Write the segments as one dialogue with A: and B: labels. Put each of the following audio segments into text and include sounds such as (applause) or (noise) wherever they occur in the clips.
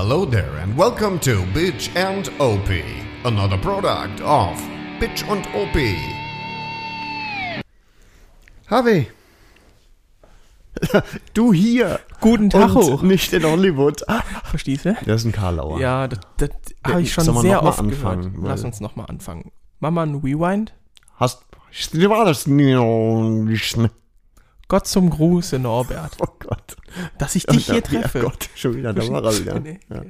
A: Hello there and welcome to Bitch and OP, another product of Bitch und OP.
B: Harvey. (laughs) Du hier.
C: Guten Tag
B: und
C: hoch.
B: nicht in Hollywood. (laughs)
C: Verstehst du?
B: Das ist ein Karlauer.
C: Ja, das, das habe ich schon sehr
B: noch mal
C: oft
B: anfangen,
C: gehört. Lass uns nochmal anfangen. Mama, ein Rewind.
B: Hast.
C: Gott zum Gruße, Norbert.
B: Oh Gott.
C: Dass ich dich hier
B: Ja,
C: treffe.
B: Gott, schon wieder, da war er wieder.
C: Nee,
B: Ja.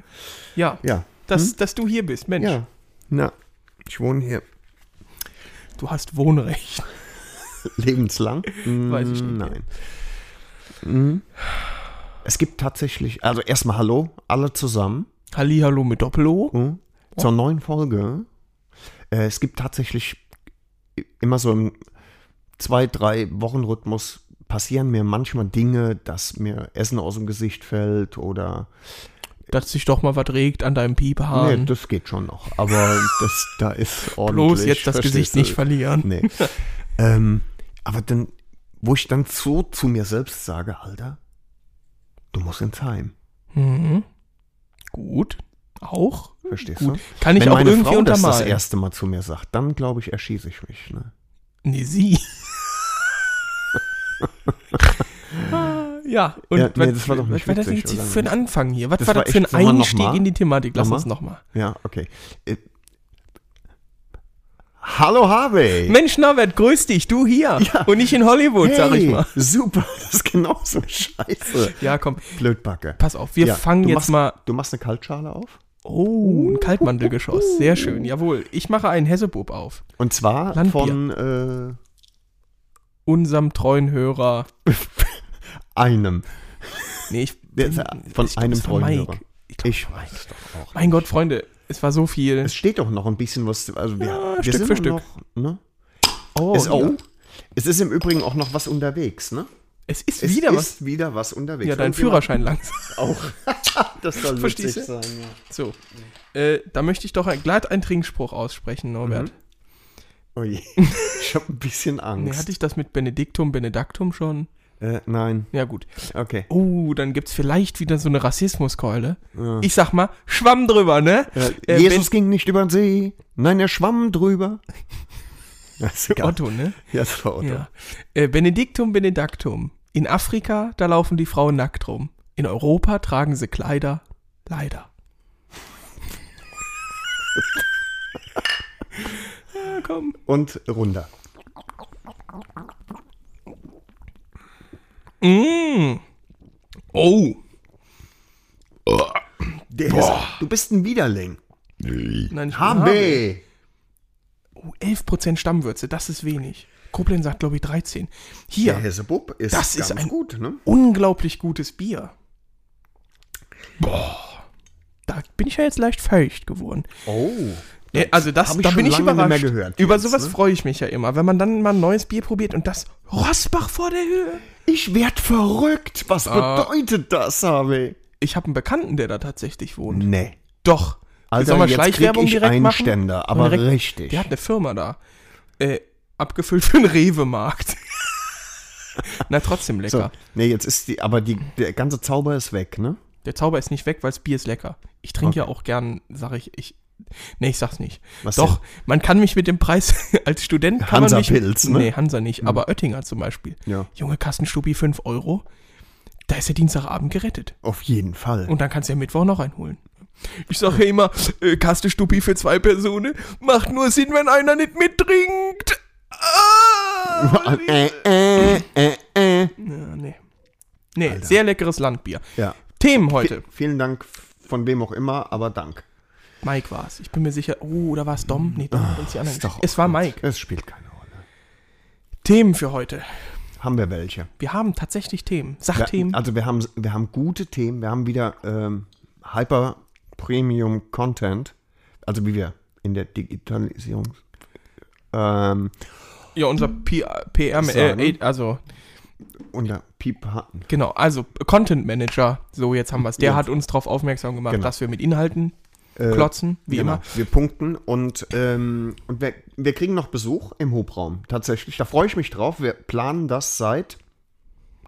C: Ja,
B: Ja.
C: Dass, dass du hier bist, Mensch.
B: ja. Na, ich wohne hier
C: Du hast Wohnrecht. (laughs)
B: lebenslang.
C: Weiß ich nicht.
B: Nein. Mhm. Es gibt tatsächlich, also erstmal Hallo, alle zusammen.
C: Hallihallo mit Doppel-O.
B: Mhm. Zur neuen Folge. Äh, es gibt tatsächlich immer so im zwei, drei Wochenrhythmus passieren mir manchmal Dinge, dass mir Essen aus dem Gesicht fällt oder
C: Dass sich doch mal was regt an deinem
B: nee,
C: Piephahn.
B: das geht schon noch. Aber das da ist (laughs) ordentlich.
C: Bloß jetzt das Gesicht
B: du?
C: nicht verlieren.
B: Nee. (laughs) ähm, aber dann, wo ich dann so zu mir selbst sage, Alter, du musst ins Heim.
C: Mhm. Gut. Auch.
B: Verstehst
C: Gut.
B: du?
C: Kann ich
B: Wenn
C: auch
B: meine
C: irgendwie
B: Frau das das
C: untermalen.
B: erste Mal zu mir sagt, dann glaube ich, erschieße ich mich. Ne?
C: Nee, sie. (laughs) Ja, und
B: Ja, nee, das war doch nicht
C: was war das jetzt
B: oder
C: für ein? Anfang hier? Was
B: Das
C: war
B: war
C: das für ein Einstieg in die Thematik? Lass
B: Noch
C: uns nochmal.
B: Ja, okay. Äh, Hallo Harvey.
C: Mensch, Norbert, grüß dich, du hier.
B: Ja.
C: Und nicht in Hollywood, sag ich
B: Hey,
C: mal.
B: Super, (laughs) das ist genauso scheiße.
C: Ja, komm,
B: Blödbacke.
C: pass auf, wir
B: Ja,
C: fangen jetzt
B: machst,
C: mal.
B: Du machst eine Kaltschale auf?
C: Oh, ein Kaltmantelgeschoss. Sehr schön, jawohl. Ich mache einen Hessebub auf.
B: Und zwar
C: Landbier.
B: von
C: Unserem treuen Hörer. (laughs)
B: einem.
C: Nee, ich.
B: Äh, von
C: ich
B: einem treuen. Hörer.
C: Ich glaub,
B: Ich weiß es doch auch.
C: mein Gott, Freunde, es war so viel.
B: Es steht doch noch ein bisschen was. Also wir,
C: Ja,
B: wir
C: Stück
B: sind
C: für Stück.
B: Noch, ne?
C: Oh,
B: es,
C: ja.
B: oh, es ist im Übrigen auch noch was unterwegs, ne?
C: es ist
B: Es
C: wieder was.
B: ist wieder was unterwegs.
C: Ja, dein Führerschein langsam. (laughs)
B: Auch. (laughs) das soll
C: Verstehst
B: sein, ja.
C: So. Äh, da möchte ich doch ein, glatt einen Trinkspruch aussprechen, Norbert.
B: Oh je. (laughs) Ich habe ein bisschen Angst.
C: Nee, hatte ich das mit Benediktum, Benedaktum schon?
B: äh, nein,
C: Ja, gut.
B: okay.
C: Oh, dann gibt's vielleicht wieder so eine Rassismuskeule.
B: Ja.
C: Ich sag mal, Schwamm drüber, ne?
B: Äh,
C: Äh,
B: Jesus ging nicht über den See, nein, er schwamm drüber. (laughs) Das ist.
C: Otto, ne?
B: Ja, das war Otto.
C: Ja. Äh, Benediktum, Benedaktum. In Afrika, da laufen die Frauen nackt rum. In Europa tragen sie Kleider. Leider. (laughs) ja, komm.
B: Und runter.
C: Mm. Oh.
B: Der ist, du bist ein Widerling.
C: Nein, ich
B: HB.
C: Oh, 11% Stammwürze, das ist wenig. Koblenz sagt, glaube ich, 13. Hier,
B: Der Hessebub ist
C: Das ist ein-
B: gut, ne?
C: unglaublich gutes Bier. Boah. Da bin ich ja jetzt leicht feucht geworden.
B: Oh.
C: Ja, also das,
B: ich
C: da bin ich
B: nicht mehr
C: überrascht.
B: gehört
C: Über
B: jetzt,
C: sowas
B: ne?
C: freue ich mich ja immer, wenn man dann mal ein neues Bier probiert und das Rossbach vor der Höhe.
B: Ich werd verrückt. Was
C: Ah.
B: bedeutet das, HB?
C: Ich habe einen Bekannten, der da tatsächlich wohnt.
B: Nee.
C: Doch. Wir
B: jetzt krieg ich
C: direkt machen? Wir
B: aber
C: direkt-
B: richtig.
C: Der hat eine Firma da. Äh, abgefüllt für den Rewe-Markt. (laughs) Na, trotzdem
B: so,
C: lecker.
B: nee, jetzt ist die, aber die, der ganze Zauber ist weg, ne?
C: Der Zauber ist nicht weg, weil das Bier ist lecker. Ich trinke ja auch gern, sag ich, ich. Nee, ich sag's nicht.
B: Was
C: Doch, man kann mich mit dem Preis (laughs) als Student kann man mich.
B: Hansa-Pilz, ne?
C: Nee, Hansa nicht, aber Oettinger zum Beispiel.
B: Ja.
C: Junge Kassenstubi 5 Euro. Da ist der Dienstagabend gerettet.
B: Auf jeden Fall.
C: Und dann kannst du ja Mittwoch noch einholen. Ich sage ja immer, äh, Kastenstupi für zwei Personen macht nur Sinn, wenn einer nicht mittrinkt. Ah, (laughs)
B: äh, äh, äh, äh.
C: ja, nee. Nee, sehr leckeres Landbier.
B: Ja.
C: Themen heute.
B: Vielen Dank von wem auch immer, aber Dank.
C: Mike war's. Ich bin mir sicher. Oh, oder war es Dom? Nee, Dom. wenn's die anderen.
B: Ist doch
C: es war. Mike.
B: Es spielt keine Rolle.
C: Themen für heute.
B: Haben wir welche?
C: Wir haben tatsächlich Themen.
B: Wir,
C: Sachthemen.
B: also wir haben, wir haben gute Themen. Wir haben wieder ähm, Hyper Premium Content. Also wie wir in der Digitalisierung. Ähm,
C: ja, unser PR,
B: Sagen.
C: äh, also
B: unter Piep
C: genau, also Content Manager, so jetzt haben wir es. Der
B: Ja.
C: hat uns darauf aufmerksam gemacht,
B: Genau.
C: dass wir mit Inhalten
B: Äh,
C: klotzen, wie
B: genau.
C: immer.
B: Wir punkten und, ähm, und wir, wir kriegen noch Besuch im Hubraum. Tatsächlich. Da freue ich mich drauf. Wir planen das seit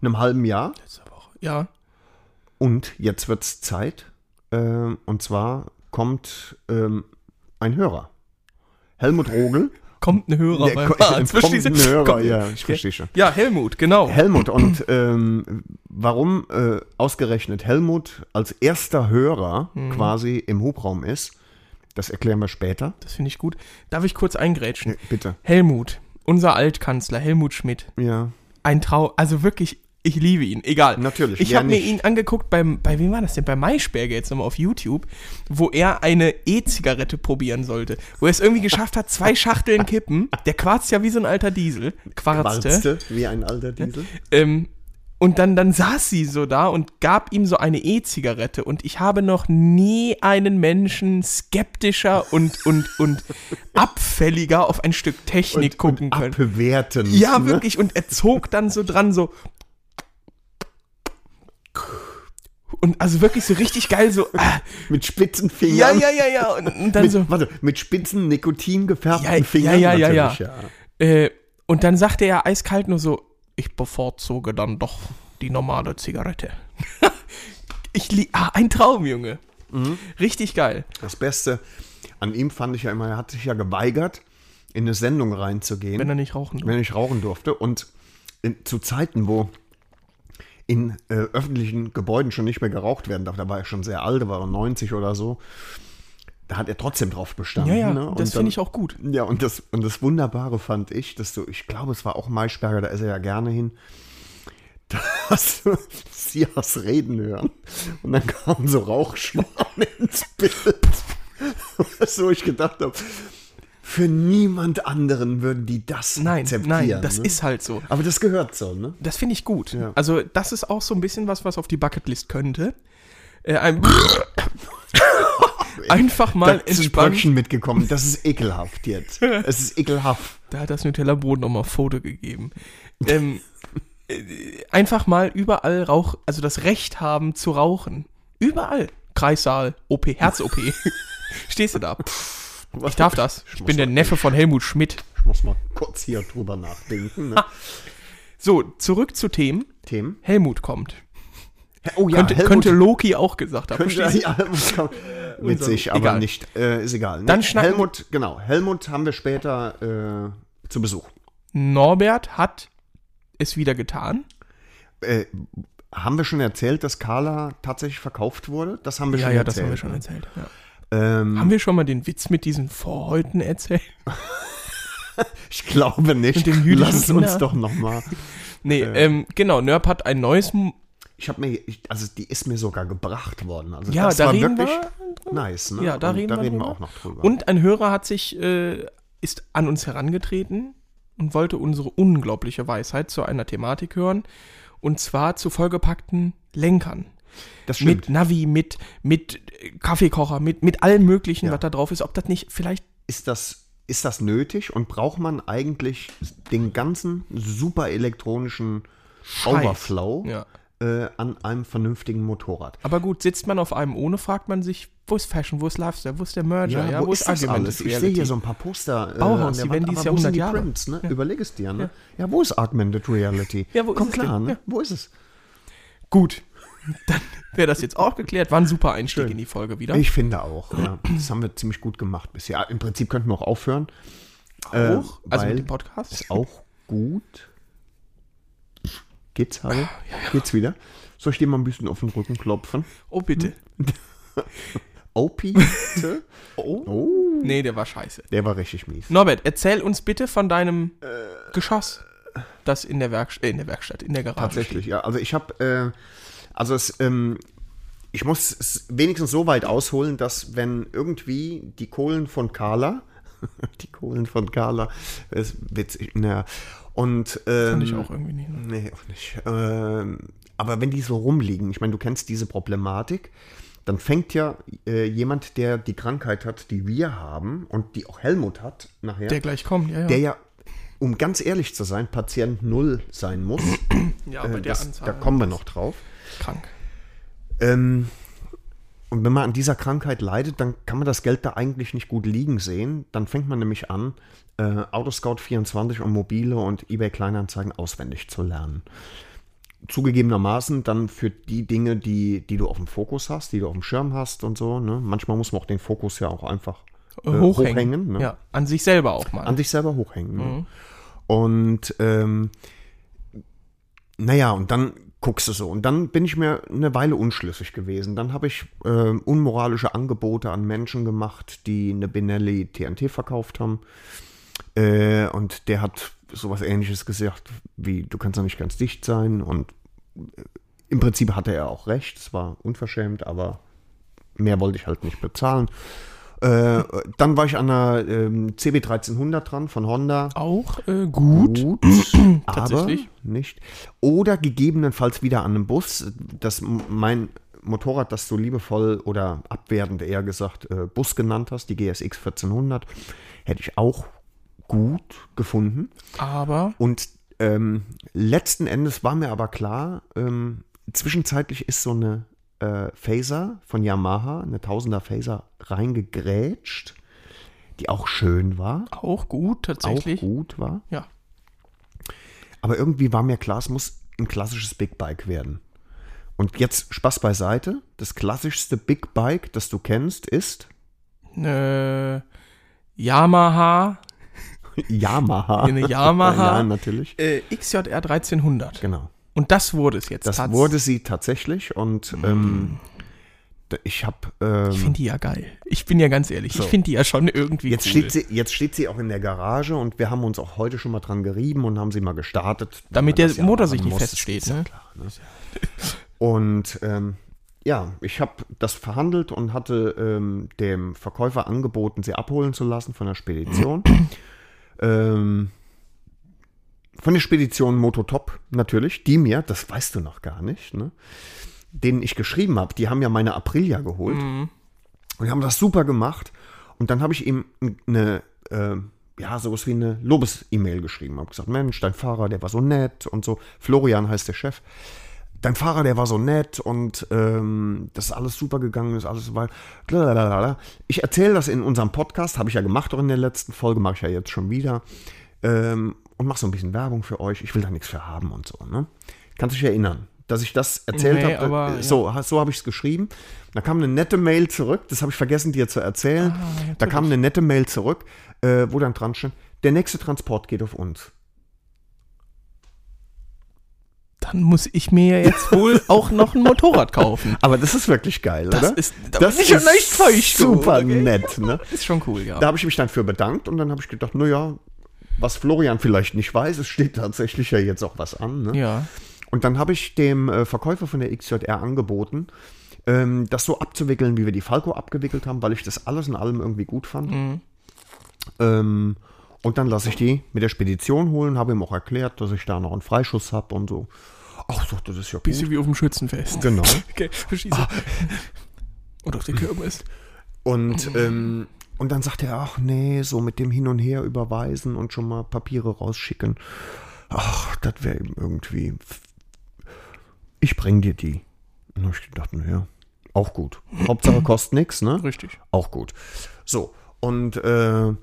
B: einem halben Jahr.
C: Letzte Woche. Ja.
B: Und jetzt wird es Zeit Ähm, und zwar kommt ähm, ein Hörer. Helmut Rogel.
C: Kommt ein Hörer
B: Der
C: beim Arzt.
B: kommt ein Hörer,
C: Kommt-
B: ja, ich verstehe schon.
C: Ja, Helmut, genau.
B: Helmut und ähm, warum äh, ausgerechnet Helmut als erster Hörer
C: Mhm.
B: quasi im Hubraum ist, das erklären wir später.
C: Das finde ich gut. Darf ich kurz eingrätschen?
B: Ja, bitte.
C: Helmut, unser Altkanzler, Helmut Schmidt.
B: Ja,
C: Ein Trau, also wirklich, ich liebe ihn, egal.
B: Natürlich,
C: Ich habe mir ihn angeguckt beim, bei wem war das denn? Bei Maischberger jetzt nochmal auf YouTube, wo er eine E-Zigarette probieren sollte. Wo er es irgendwie geschafft hat, zwei Schachteln kippen. Der quarzt ja wie so ein alter Diesel. Quarzte.
B: Warzte, wie ein alter Diesel.
C: Ähm, und dann, dann saß sie so da und gab ihm so eine E-Zigarette. Und ich habe noch nie einen Menschen skeptischer und, und, und abfälliger auf ein Stück Technik gucken können.
B: Abbewerten.
C: Ja,
B: ne?
C: wirklich. Und er zog dann so dran, so. Und also wirklich so richtig geil, so. (laughs) Ah,
B: Mit spitzen Fingern.
C: ja, ja, ja, ja. Und, und dann
B: mit,
C: so.
B: Warte, mit spitzen, Nikotin gefärbten
C: Ja, ja,
B: Fingern.
C: ja, ja, ja.
B: natürlich,
C: Äh, und dann sagte er eiskalt nur so: Ich bevorzuge dann doch die normale Zigarette. (laughs) ich li ah, ein Traum, Junge.
B: Mhm.
C: Richtig geil.
B: Das Beste an ihm fand ich ja immer, er hat sich ja geweigert, in eine Sendung reinzugehen.
C: Wenn er nicht rauchen darf.
B: wenn ich rauchen durfte. Und in, zu Zeiten, wo in äh, öffentlichen Gebäuden schon nicht mehr geraucht werden darf, da war er schon sehr alt, da war er 90 oder so, da hat er trotzdem drauf bestanden.
C: Ja, ja,
B: ne?
C: Das finde ich auch gut.
B: Ja, und das, und das Wunderbare fand ich, dass du, ich glaube, es war auch Maischberger, da ist er ja gerne hin, da hast du Sias reden hören und dann kamen so Rauchschwaden (laughs) ins Bild. (laughs) so ich gedacht habe, für niemand anderen würden die das
C: Nein,
B: akzeptieren.
C: nein, das
B: ne?
C: ist halt so.
B: Aber das gehört so, ne?
C: Das finde ich gut.
B: Ja.
C: Also, das ist auch so ein bisschen was, was auf die Bucketlist könnte. Äh, ein (laughs) Einfach mal
B: da sind
C: entspannen.
B: Brötchen mitgekommen. Das ist ekelhaft jetzt. Es ist ekelhaft.
C: Da hat das Nutella-Brot nochmal Foto gegeben. Ähm, äh, einfach mal überall Rauch, also das Recht haben zu rauchen. Überall. Kreissaal, OP, Herz-OP. (laughs) Stehst du da? Pff, ich darf das. Ich bin der Neffe von Helmut Schmidt.
B: Ich muss mal kurz hier drüber nachdenken. Ne?
C: So, zurück zu Themen.
B: Themen.
C: Helmut kommt.
B: Oh ja,
C: könnte,
B: Helmut
C: könnte Loki auch gesagt haben.
B: könnte ja, (laughs) witzig, aber
C: Egal.
B: nicht. Äh, ist egal.
C: Dann
B: Nee,
C: schnacken-
B: Helmut, genau. Helmut haben wir später äh, zu Besuch.
C: Norbert hat es wieder getan.
B: Äh, haben wir schon erzählt, dass Carla tatsächlich verkauft wurde? Das haben wir
C: Ja,
B: schon
C: ja,
B: erzählt.
C: das haben wir schon erzählt. Ja.
B: Ähm,
C: Haben wir schon mal den Witz mit diesen Vorhäuten erzählt? (laughs)
B: ich glaube nicht. Lass uns
C: Kinder?
B: doch noch mal. (laughs)
C: Nee, ähm, genau, Nörp hat ein neues. M
B: Ich habe mir, ich, also die ist mir sogar gebracht worden. Also
C: Ja,
B: das
C: da
B: war
C: reden
B: wirklich
C: wir.
B: nice. Ne?
C: Ja, da reden
B: da
C: wir
B: reden wir auch noch drüber.
C: Und ein Hörer hat sich, äh, ist an uns herangetreten und wollte unsere unglaubliche Weisheit zu einer Thematik hören. Und zwar zu vollgepackten Lenkern.
B: Das stimmt.
C: Mit Navi, mit, mit äh, Kaffeekocher, mit, mit allem Möglichen,
B: Ja.
C: was da drauf ist. Ob das nicht vielleicht.
B: ist das, ist das nötig und braucht man eigentlich den ganzen super elektronischen
C: Scheiß.
B: Overflow
C: Ja.
B: äh, an einem vernünftigen Motorrad?
C: Aber gut, sitzt man auf einem ohne, fragt man sich, wo ist Fashion, wo ist Lifestyle, wo ist der Merger, ja,
B: wo, ist das
C: Argumented
B: alles? Ich sehe hier so ein paar Poster. äh,
C: Bauhaus,
B: der
C: die werden dieses Jahr
B: wo sind
C: 100
B: die
C: Jahre.
B: Prints, ne? Überleg es dir, ne? Ja. wo ist Augmented Reality?
C: Ja, wo ist
B: Komm
C: es
B: klar, ne?
C: Ja.
B: Wo ist es?
C: Gut, (laughs) dann wäre das jetzt auch geklärt. War ein super Einstieg
B: Schön.
C: in die Folge wieder.
B: Ich finde auch, ja. Das haben wir ziemlich gut gemacht bisher. Im Prinzip könnten wir auch aufhören.
C: auch,
B: äh,
C: also mit dem Podcast.
B: Ist auch gut. Geht's, Harry? Geht's wieder? Soll ich dir mal ein bisschen auf den Rücken klopfen?
C: Oh, bitte. (laughs)
B: Opi? (laughs)
C: Oh.
B: oh.
C: Nee, der war scheiße.
B: Der war richtig mies.
C: Norbert, erzähl uns bitte von deinem Geschoss, das in der, Werkst äh, in der Werkstatt, in der Garage
B: Tatsächlich, ja. Also ich habe, äh, also es, ähm, ich muss es wenigstens so weit ausholen, dass wenn irgendwie die Kohlen von Carla, (laughs) die Kohlen von Carla, ist witzig, naja, und ähm,
C: ich auch irgendwie nicht. Ne?
B: Nee, auch nicht. Ähm, aber wenn die so rumliegen, ich meine, du kennst diese Problematik, dann fängt ja äh, jemand, der die Krankheit hat, die wir haben und die auch Helmut hat, nachher,
C: Der gleich kommt, ja, ja.
B: der ja, um ganz ehrlich zu sein, Patient Null sein muss. (clears throat)
C: ja,
B: Äh,
C: bei der
B: das,
C: Anzahl.
B: da kommen wir noch drauf.
C: Krank.
B: Ähm, und wenn man an dieser Krankheit leidet, dann kann man das Geld da eigentlich nicht gut liegen sehen. Dann fängt man nämlich an, äh, Autoscout 24 und mobile und eBay Kleinanzeigen auswendig zu lernen. zugegebenermaßen dann für die Dinge, die, die du auf dem Fokus hast, die du auf dem Schirm hast und so. Ne? Manchmal muss man auch den Fokus ja auch einfach äh,
C: hochhängen.
B: hochhängen, ne?
C: Ja, an sich selber auch mal.
B: an dich selber hochhängen. Ne? Und ähm, naja, und dann guckst du so. Und dann bin ich mir eine Weile unschlüssig gewesen. Dann habe ich ähm, unmoralische Angebote an Menschen gemacht, die eine Benelli TNT verkauft haben. Äh, und der hat sowas ähnliches gesagt, wie du kannst doch nicht ganz dicht sein. Und äh, im Prinzip hatte er auch recht. Es war unverschämt, aber mehr wollte ich halt nicht bezahlen. Äh, dann war ich an der ähm, CB1300 dran von Honda.
C: auch äh, gut.
B: Gut, (clears throat) aber
C: Tatsächlich.
B: nicht. Oder gegebenenfalls wieder an einem Bus. Das mein Motorrad, das du liebevoll oder abwertend eher gesagt äh, Bus genannt hast, die GSX 1400, hätte ich auch gut gefunden.
C: Aber
B: Und ähm, letzten Endes war mir aber klar, ähm, zwischenzeitlich ist so eine äh, Phaser von Yamaha, eine Tausender Phaser, reingegrätscht, die auch schön war,
C: auch gut, tatsächlich.
B: auch gut war.
C: Ja.
B: Aber irgendwie war mir klar, es muss ein klassisches Big Bike werden. Und jetzt Spaß beiseite. Das klassischste Big Bike, das du kennst, ist
C: Eine Yamaha,
B: Yamaha.
C: Eine Yamaha. (laughs)
B: ja, natürlich.
C: äh, XJR 1300.
B: Genau.
C: Und das wurde es jetzt
B: Das wurde sie tatsächlich und ähm, d- ich habe ähm,
C: Ich finde die ja geil. Ich bin ja ganz ehrlich,
B: So.
C: ich finde die ja schon irgendwie
B: Jetzt,
C: cool.
B: steht sie, jetzt steht sie auch in der Garage und wir haben uns auch heute schon mal dran gerieben und haben sie mal gestartet.
C: Damit der
B: ja
C: Motor sich nicht
B: muss,
C: feststeht,
B: ist ja
C: ne?
B: klar, ne? Und ähm, ja, ich habe das verhandelt und hatte ähm, dem Verkäufer angeboten, sie abholen zu lassen von der Spedition. (clears throat) ähm, von der Spedition Mototop natürlich, die mir, das weißt du noch gar nicht, ne, denen ich geschrieben habe, die haben ja meine Aprilia geholt. Und die haben das super gemacht. Und dann habe ich ihm eine, äh, ja, sowas wie eine Lobes-E-Mail geschrieben. Habe gesagt, Mensch, dein Fahrer, der war so nett und so. Florian heißt der Chef. Dein Fahrer, der war so nett und ähm, das ist alles super gegangen, ist alles so weit. Blablabla. Ich erzähle das in unserem Podcast, habe ich ja gemacht auch in der letzten Folge, mache ich ja jetzt schon wieder. Ähm, und mache so ein bisschen Werbung für euch. Ich will da nichts für haben und so. Ne? Kannst dich erinnern, dass ich das erzählt
C: Nee,
B: habe?
C: aber,
B: Äh,
C: ja.
B: So, so habe ich es geschrieben. Da kam eine nette Mail zurück, das habe ich vergessen dir zu erzählen.
C: Ah,
B: da kam eine nette Mail zurück, äh, wo dann dran stand, der nächste Transport geht auf uns.
C: Dann muss ich mir jetzt wohl (laughs) auch noch ein Motorrad kaufen.
B: Aber das ist wirklich geil,
C: Das
B: oder?
C: ist- da
B: das
C: ich schon leicht feucht
B: super
C: geworden,
B: nett. Ne?
C: Ist schon cool, ja.
B: Da habe ich mich dann für bedankt und dann habe ich gedacht, naja, was Florian vielleicht nicht weiß, es steht tatsächlich ja jetzt auch was an. Ne?
C: ja.
B: Und dann habe ich dem äh, Verkäufer von der XJR angeboten, ähm, das so abzuwickeln, wie wir die Falco abgewickelt haben, weil ich das alles in allem irgendwie gut fand. Ähm, und dann lasse ich die mit der Spedition holen, habe ihm auch erklärt, dass ich da noch einen Freischuss habe und so. Ach, so, das ist ja gut.
C: Bisschen wie auf dem Schützenfest.
B: Genau. (laughs)
C: Okay, verschieße.
B: Ah.
C: Und auf der Kirmes.
B: Und, ähm, und dann sagt er, ach nee, so mit dem Hin und Her überweisen und schon mal Papiere rausschicken. Ach, das wäre ihm irgendwie. Ich bring dir die. Und hab ich gedacht, naja, auch gut. (laughs) Hauptsache kostet nichts, ne?
C: Richtig.
B: Auch gut. So, und äh,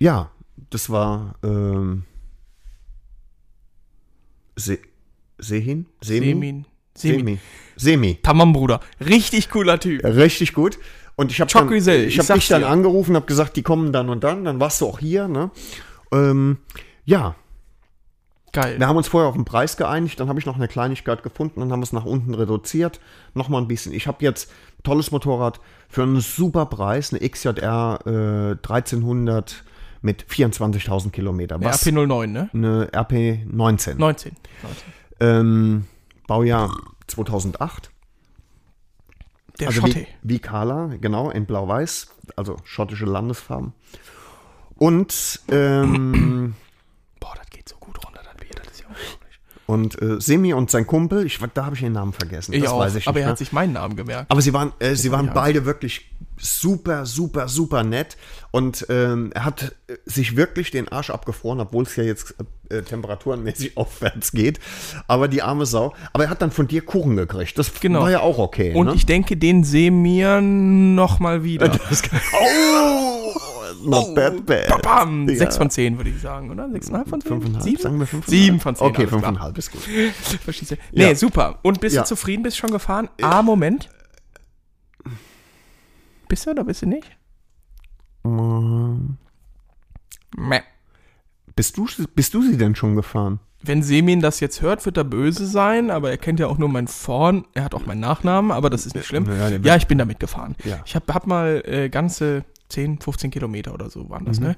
B: ja, das war ähm, Se Sehin? Semi?
C: Semin. Semin.
B: Semi. Semi.
C: Tamam, Bruder. Richtig cooler Typ.
B: Richtig gut. Und ich habe dann, ich
C: ich
B: hab
C: sag's
B: dich dann
C: dir.
B: angerufen, habe gesagt, die kommen dann und dann. Dann warst du auch hier. Ne? Ähm, ja,
C: Geil.
B: wir haben uns vorher auf den Preis geeinigt. Dann habe ich noch eine Kleinigkeit gefunden. Dann haben wir es nach unten reduziert. Nochmal ein bisschen. Ich habe jetzt ein tolles Motorrad für einen super Preis. Eine XJR äh, 1300 mit 24.000 Kilometer. Was
C: RP09, ne?
B: eine RP 19.
C: 19.
B: Ähm, Baujahr 2008.
C: Der
B: also
C: Schotte.
B: wie, wie Kala, genau, in Blau-Weiß, also schottische Landesfarben. Und, ähm,
C: Boah, das geht so gut runter, das Bier. Das ist ja unglaublich.
B: Und äh, Semi und sein Kumpel, ich, da habe ich den Namen vergessen,
C: Ich
B: das
C: auch,
B: weiß ich
C: aber
B: nicht
C: er hat sich meinen Namen gemerkt.
B: Aber sie waren, äh, sie waren beide wirklich super, super, super nett. Und ähm, er hat äh, sich wirklich den Arsch abgefroren, obwohl es ja jetzt äh, temperaturenmäßig (laughs) aufwärts geht. Aber die arme Sau. Aber er hat dann von dir Kuchen gekriegt. Das
C: Genau.
B: war ja auch okay.
C: Und
B: ne?
C: ich denke, den sehen wir noch mal wieder. (laughs)
B: oh, Not bad, bad.
C: Oh, Bam,
B: Ja.
C: 6 von 10 würde ich sagen, oder? 6,5 von 10?
B: Fünfeinhalb,
C: 7?
B: sagen wir fünfeinhalb?
C: 7 von 10.
B: Okay,
C: alles klar.
B: fünfeinhalb ist gut. (laughs)
C: Verstehst? Nee,
B: Ja.
C: super. Und bist
B: Ja.
C: du zufrieden? Bist du schon gefahren? Ah, Moment. Bist du oder bist du nicht?
B: Ähm,
C: Meh.
B: Bist du, bist du sie denn schon gefahren?
C: Wenn Semin das jetzt hört, wird er böse sein, aber er kennt ja auch nur meinen Vorn. Er hat auch meinen Nachnamen, aber das ist nicht schlimm.
B: Ja,
C: Ja, ich bin damit gefahren.
B: Ja.
C: Ich habe hab mal äh, ganze 10, 15 Kilometer oder so waren das,
B: Mhm.
C: ne?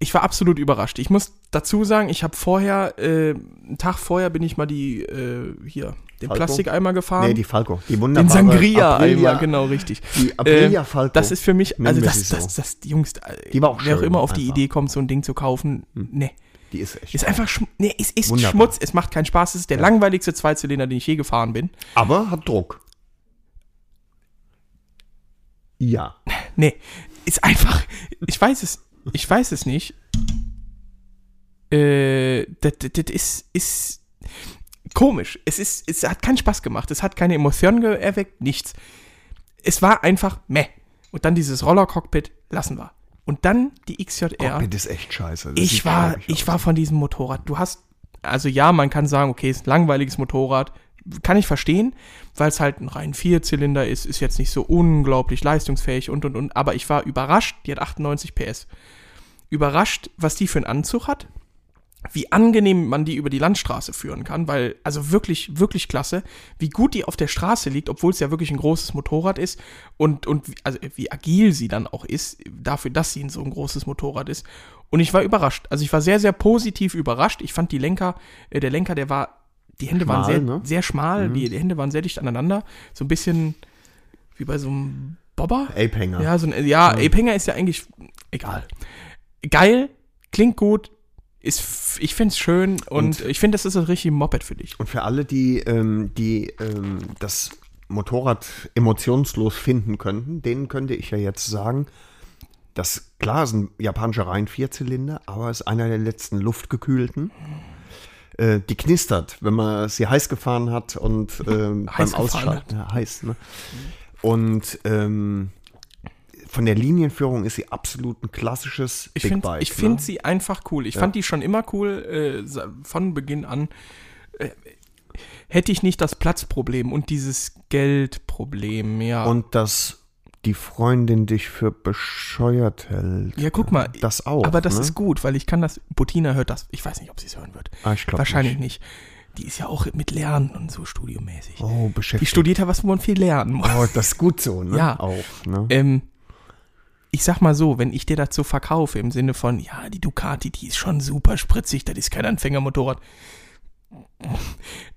C: Ich war absolut überrascht. Ich muss dazu sagen, ich habe vorher, äh, einen Tag vorher bin ich mal die, äh, hier, den
B: Falco?
C: Plastikeimer gefahren.
B: Nee, die Falco. Die
C: den
B: wunderbare
C: Sangria-Eimer,
B: Aprilia-
C: genau, richtig.
B: Die Aprilia
C: Äh,
B: Falco.
C: Das ist für mich, also das,
B: so.
C: das, das, die Jungs, äh,
B: Die war auch
C: wer auch immer auf die
B: einfach.
C: Idee kommt, so ein Ding zu kaufen, ne.
B: Die ist echt.
C: Ist einfach, schm nee, es ist
B: Wunderbar.
C: Schmutz, es macht keinen Spaß, es ist der langweiligste Zweizylinder, den ich je gefahren bin.
B: Aber hat Druck. Ja.
C: Nee, ist einfach, ich weiß es, ich weiß es nicht. Äh, das, das, ist, ist komisch. Es ist, es hat keinen Spaß gemacht. Es hat keine Emotionen erweckt, nichts. Es war einfach meh. Und dann dieses Rollercockpit lassen wir. Und dann die XJR.
B: Cockpit ist echt scheiße. Das
C: Ich war, ich
B: aus.
C: war von diesem Motorrad. Du hast, also ja, man kann sagen, okay, ist ein langweiliges Motorrad. Kann ich verstehen, weil es halt ein rein Vierzylinder ist, ist jetzt nicht so unglaublich leistungsfähig und und und. Aber ich war überrascht, die hat 98 PS. Überrascht, was die für einen Anzug hat, wie angenehm man die über die Landstraße führen kann, weil, also wirklich, wirklich klasse, wie gut die auf der Straße liegt, obwohl es ja wirklich ein großes Motorrad ist und, und wie, also wie agil sie dann auch ist, dafür, dass sie so ein großes Motorrad ist. Und ich war überrascht. Also ich war sehr, sehr positiv überrascht. Ich fand die Lenker, äh, der Lenker, der war, die Hände waren
B: Schmal,
C: sehr,
B: ne?
C: sehr schmal, die, die Hände waren sehr dicht aneinander. So ein bisschen wie bei so einem Bobber.
B: Ape-Hänger.
C: Ja, so ein, ja, Ape-Hänger ist ja eigentlich egal. Geil, klingt gut, ist, ich find's schön und, ich finde, das ist das richtige Moped für dich.
B: Und für alle, die, ähm, die ähm, das Motorrad emotionslos finden könnten, denen könnte ich ja jetzt sagen, das klar ist ein japanischer Rein-Vierzylinder, aber ist einer der letzten luftgekühlten. Äh, die knistert, wenn man sie heiß gefahren hat und (laughs) ähm,
C: Heiß
B: beim Ausschalten. Ja, heiß, ne? Und ähm, von der Linienführung ist sie absolut ein klassisches
C: Ich
B: Big
C: finde
B: Bike.
C: ich find
B: ne?
C: sie einfach cool. Ich fand die schon immer cool, äh, von Beginn an. Äh, hätte ich nicht das Platzproblem und dieses Geldproblem, ja.
B: Und dass die Freundin dich für bescheuert hält.
C: ja, guck mal.
B: Das auch.
C: aber das
B: ne?
C: ist gut, weil ich kann das. Bettina hört das. Ich weiß nicht, ob sie es hören wird.
B: Ah, ich glaub
C: Wahrscheinlich nicht. Die ist ja auch mit Lernen und so studiomäßig.
B: Oh,
C: Die
B: beschäftigt.
C: studiert ja was, wo man viel lernen muss.
B: Oh, das ist gut so, ne?
C: Ja.
B: Auch, ne?
C: Ähm, ich sag mal so, wenn ich dir dazu verkaufe, im Sinne von, ja, die Ducati, die ist schon super spritzig, das ist kein Anfängermotorrad,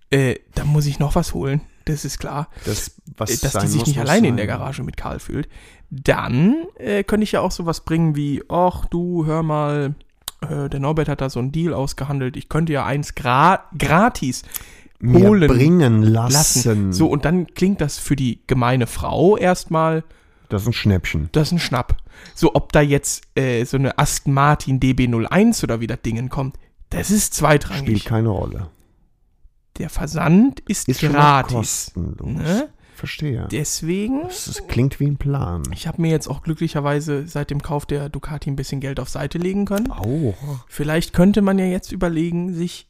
C: äh, da muss ich noch was holen, das ist klar.
B: Das,
C: Äh, dass die sich
B: muss,
C: nicht
B: muss
C: alleine in
B: sein.
C: der Garage mit Karl fühlt. Dann äh, könnte ich ja auch sowas bringen wie, ach du, hör mal, äh, der Norbert hat da so einen Deal ausgehandelt, ich könnte ja eins gra gratis
B: Mir
C: holen
B: bringen lassen.
C: lassen. So, und dann klingt das für die gemeine Frau erstmal
B: Das ist ein Schnäppchen.
C: das ist ein Schnapp. So, ob da jetzt äh, so eine Aston Martin DB01 oder wie das Dingen kommt, das ist
B: Spielt
C: zweitrangig.
B: keine Rolle.
C: Der Versand ist,
B: Ist
C: gratis.
B: kostenlos.
C: Ne?
B: Verstehe.
C: Deswegen,
B: Das ist- klingt wie ein Plan.
C: ich habe mir jetzt auch glücklicherweise seit dem Kauf der Ducati ein bisschen Geld auf Seite legen können.
B: Auch.
C: Vielleicht könnte man ja jetzt überlegen, sich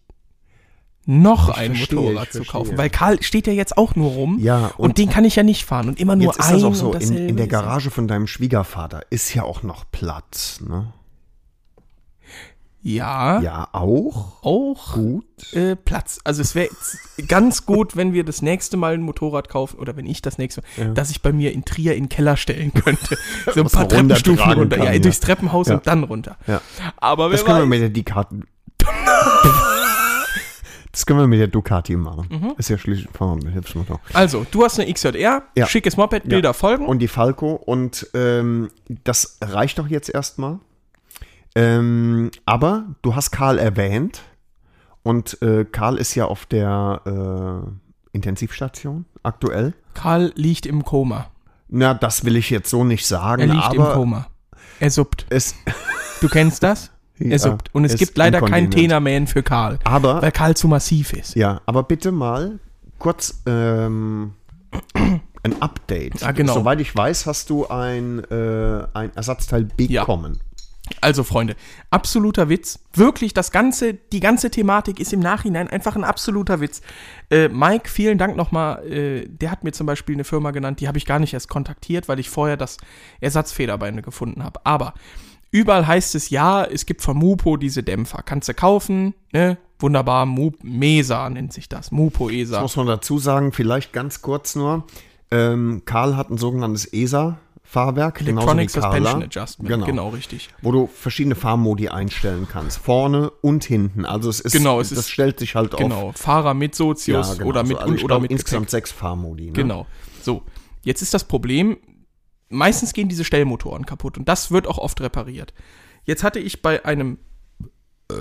C: noch
B: Ich
C: ein
B: verstehe,
C: Motorrad zu kaufen. Weil Karl steht ja jetzt auch nur rum.
B: Ja,
C: und,
B: und
C: den kann ich ja nicht fahren. Und immer nur
B: Jetzt ist
C: ein
B: das auch so, in, in der
C: ist das.
B: Garage von deinem Schwiegervater ist ja auch noch Platz, ne?
C: Ja,
B: Ja, auch.
C: auch
B: Gut.
C: äh, Platz. Also es wäre ganz gut, wenn wir das nächste Mal ein Motorrad kaufen oder wenn ich das nächste Mal, dass ich bei mir in Trier in den Keller stellen könnte. (laughs) So ein
B: Was
C: paar Treppenstufen runter.
B: kann,
C: ja,
B: ja.
C: durchs Treppenhaus
B: Ja.
C: und dann runter.
B: Ja.
C: Aber
B: Das können wir mit der Ducati. (laughs) Das können wir mit der Ducati machen.
C: Mhm.
B: Ist ja schließlich ein Hilfsmotor.
C: Also, du hast eine XJR,
B: Ja.
C: schickes Moped, Bilder folgen.
B: Und die Falco. Und ähm, das reicht doch jetzt erstmal. Ähm, aber du hast Karl erwähnt. Und äh, Karl ist ja auf der äh, Intensivstation aktuell.
C: Karl liegt im Koma.
B: Na, das will ich jetzt so nicht sagen.
C: Er liegt
B: aber
C: im Koma. Er suppt.
B: Es,
C: Du kennst das? (laughs) Er
B: Ja,
C: suppt. Und es gibt leider kein. Tenaman für Karl.
B: aber
C: Weil Karl zu massiv ist.
B: Ja, aber bitte mal kurz ähm, ein Update.
C: Ah, genau.
B: Soweit ich weiß, hast du ein, äh, ein Ersatzteil bekommen.
C: Also, Freunde, absoluter Witz. Wirklich, das ganze, die ganze Thematik ist im Nachhinein einfach ein absoluter Witz. Äh, Mike, vielen Dank nochmal. Äh, der hat mir zum Beispiel eine Firma genannt, die habe ich gar nicht erst kontaktiert, weil ich vorher das Ersatzfederbeine gefunden habe. Aber überall heißt es ja, es gibt von Mupo diese Dämpfer. Kannst du kaufen, ne? Wunderbar, Mu Mesa nennt sich das. Mupo
B: Das
C: ESA.
B: muss man dazu sagen, vielleicht ganz kurz nur. Ähm, Karl hat ein sogenanntes ESA-Fahrwerk, wie
C: Electronic Suspension. Adjustment.
B: Genau.
C: Genau. richtig.
B: Wo du verschiedene Fahrmodi einstellen kannst. Vorne und hinten. Also es ist,
C: Genau, es
B: das
C: ist-
B: stellt sich halt auf.
C: Genau. Fahrer mit Sozius
B: Ja, genau.
C: oder mit
B: So, also ich
C: oder
B: glaub,
C: mit
B: insgesamt
C: Gepäck.
B: sechs Fahrmodi. Ne?
C: Genau. So, jetzt ist das Problem, meistens gehen diese Stellmotoren kaputt und das wird auch oft repariert. Jetzt hatte ich bei einem äh,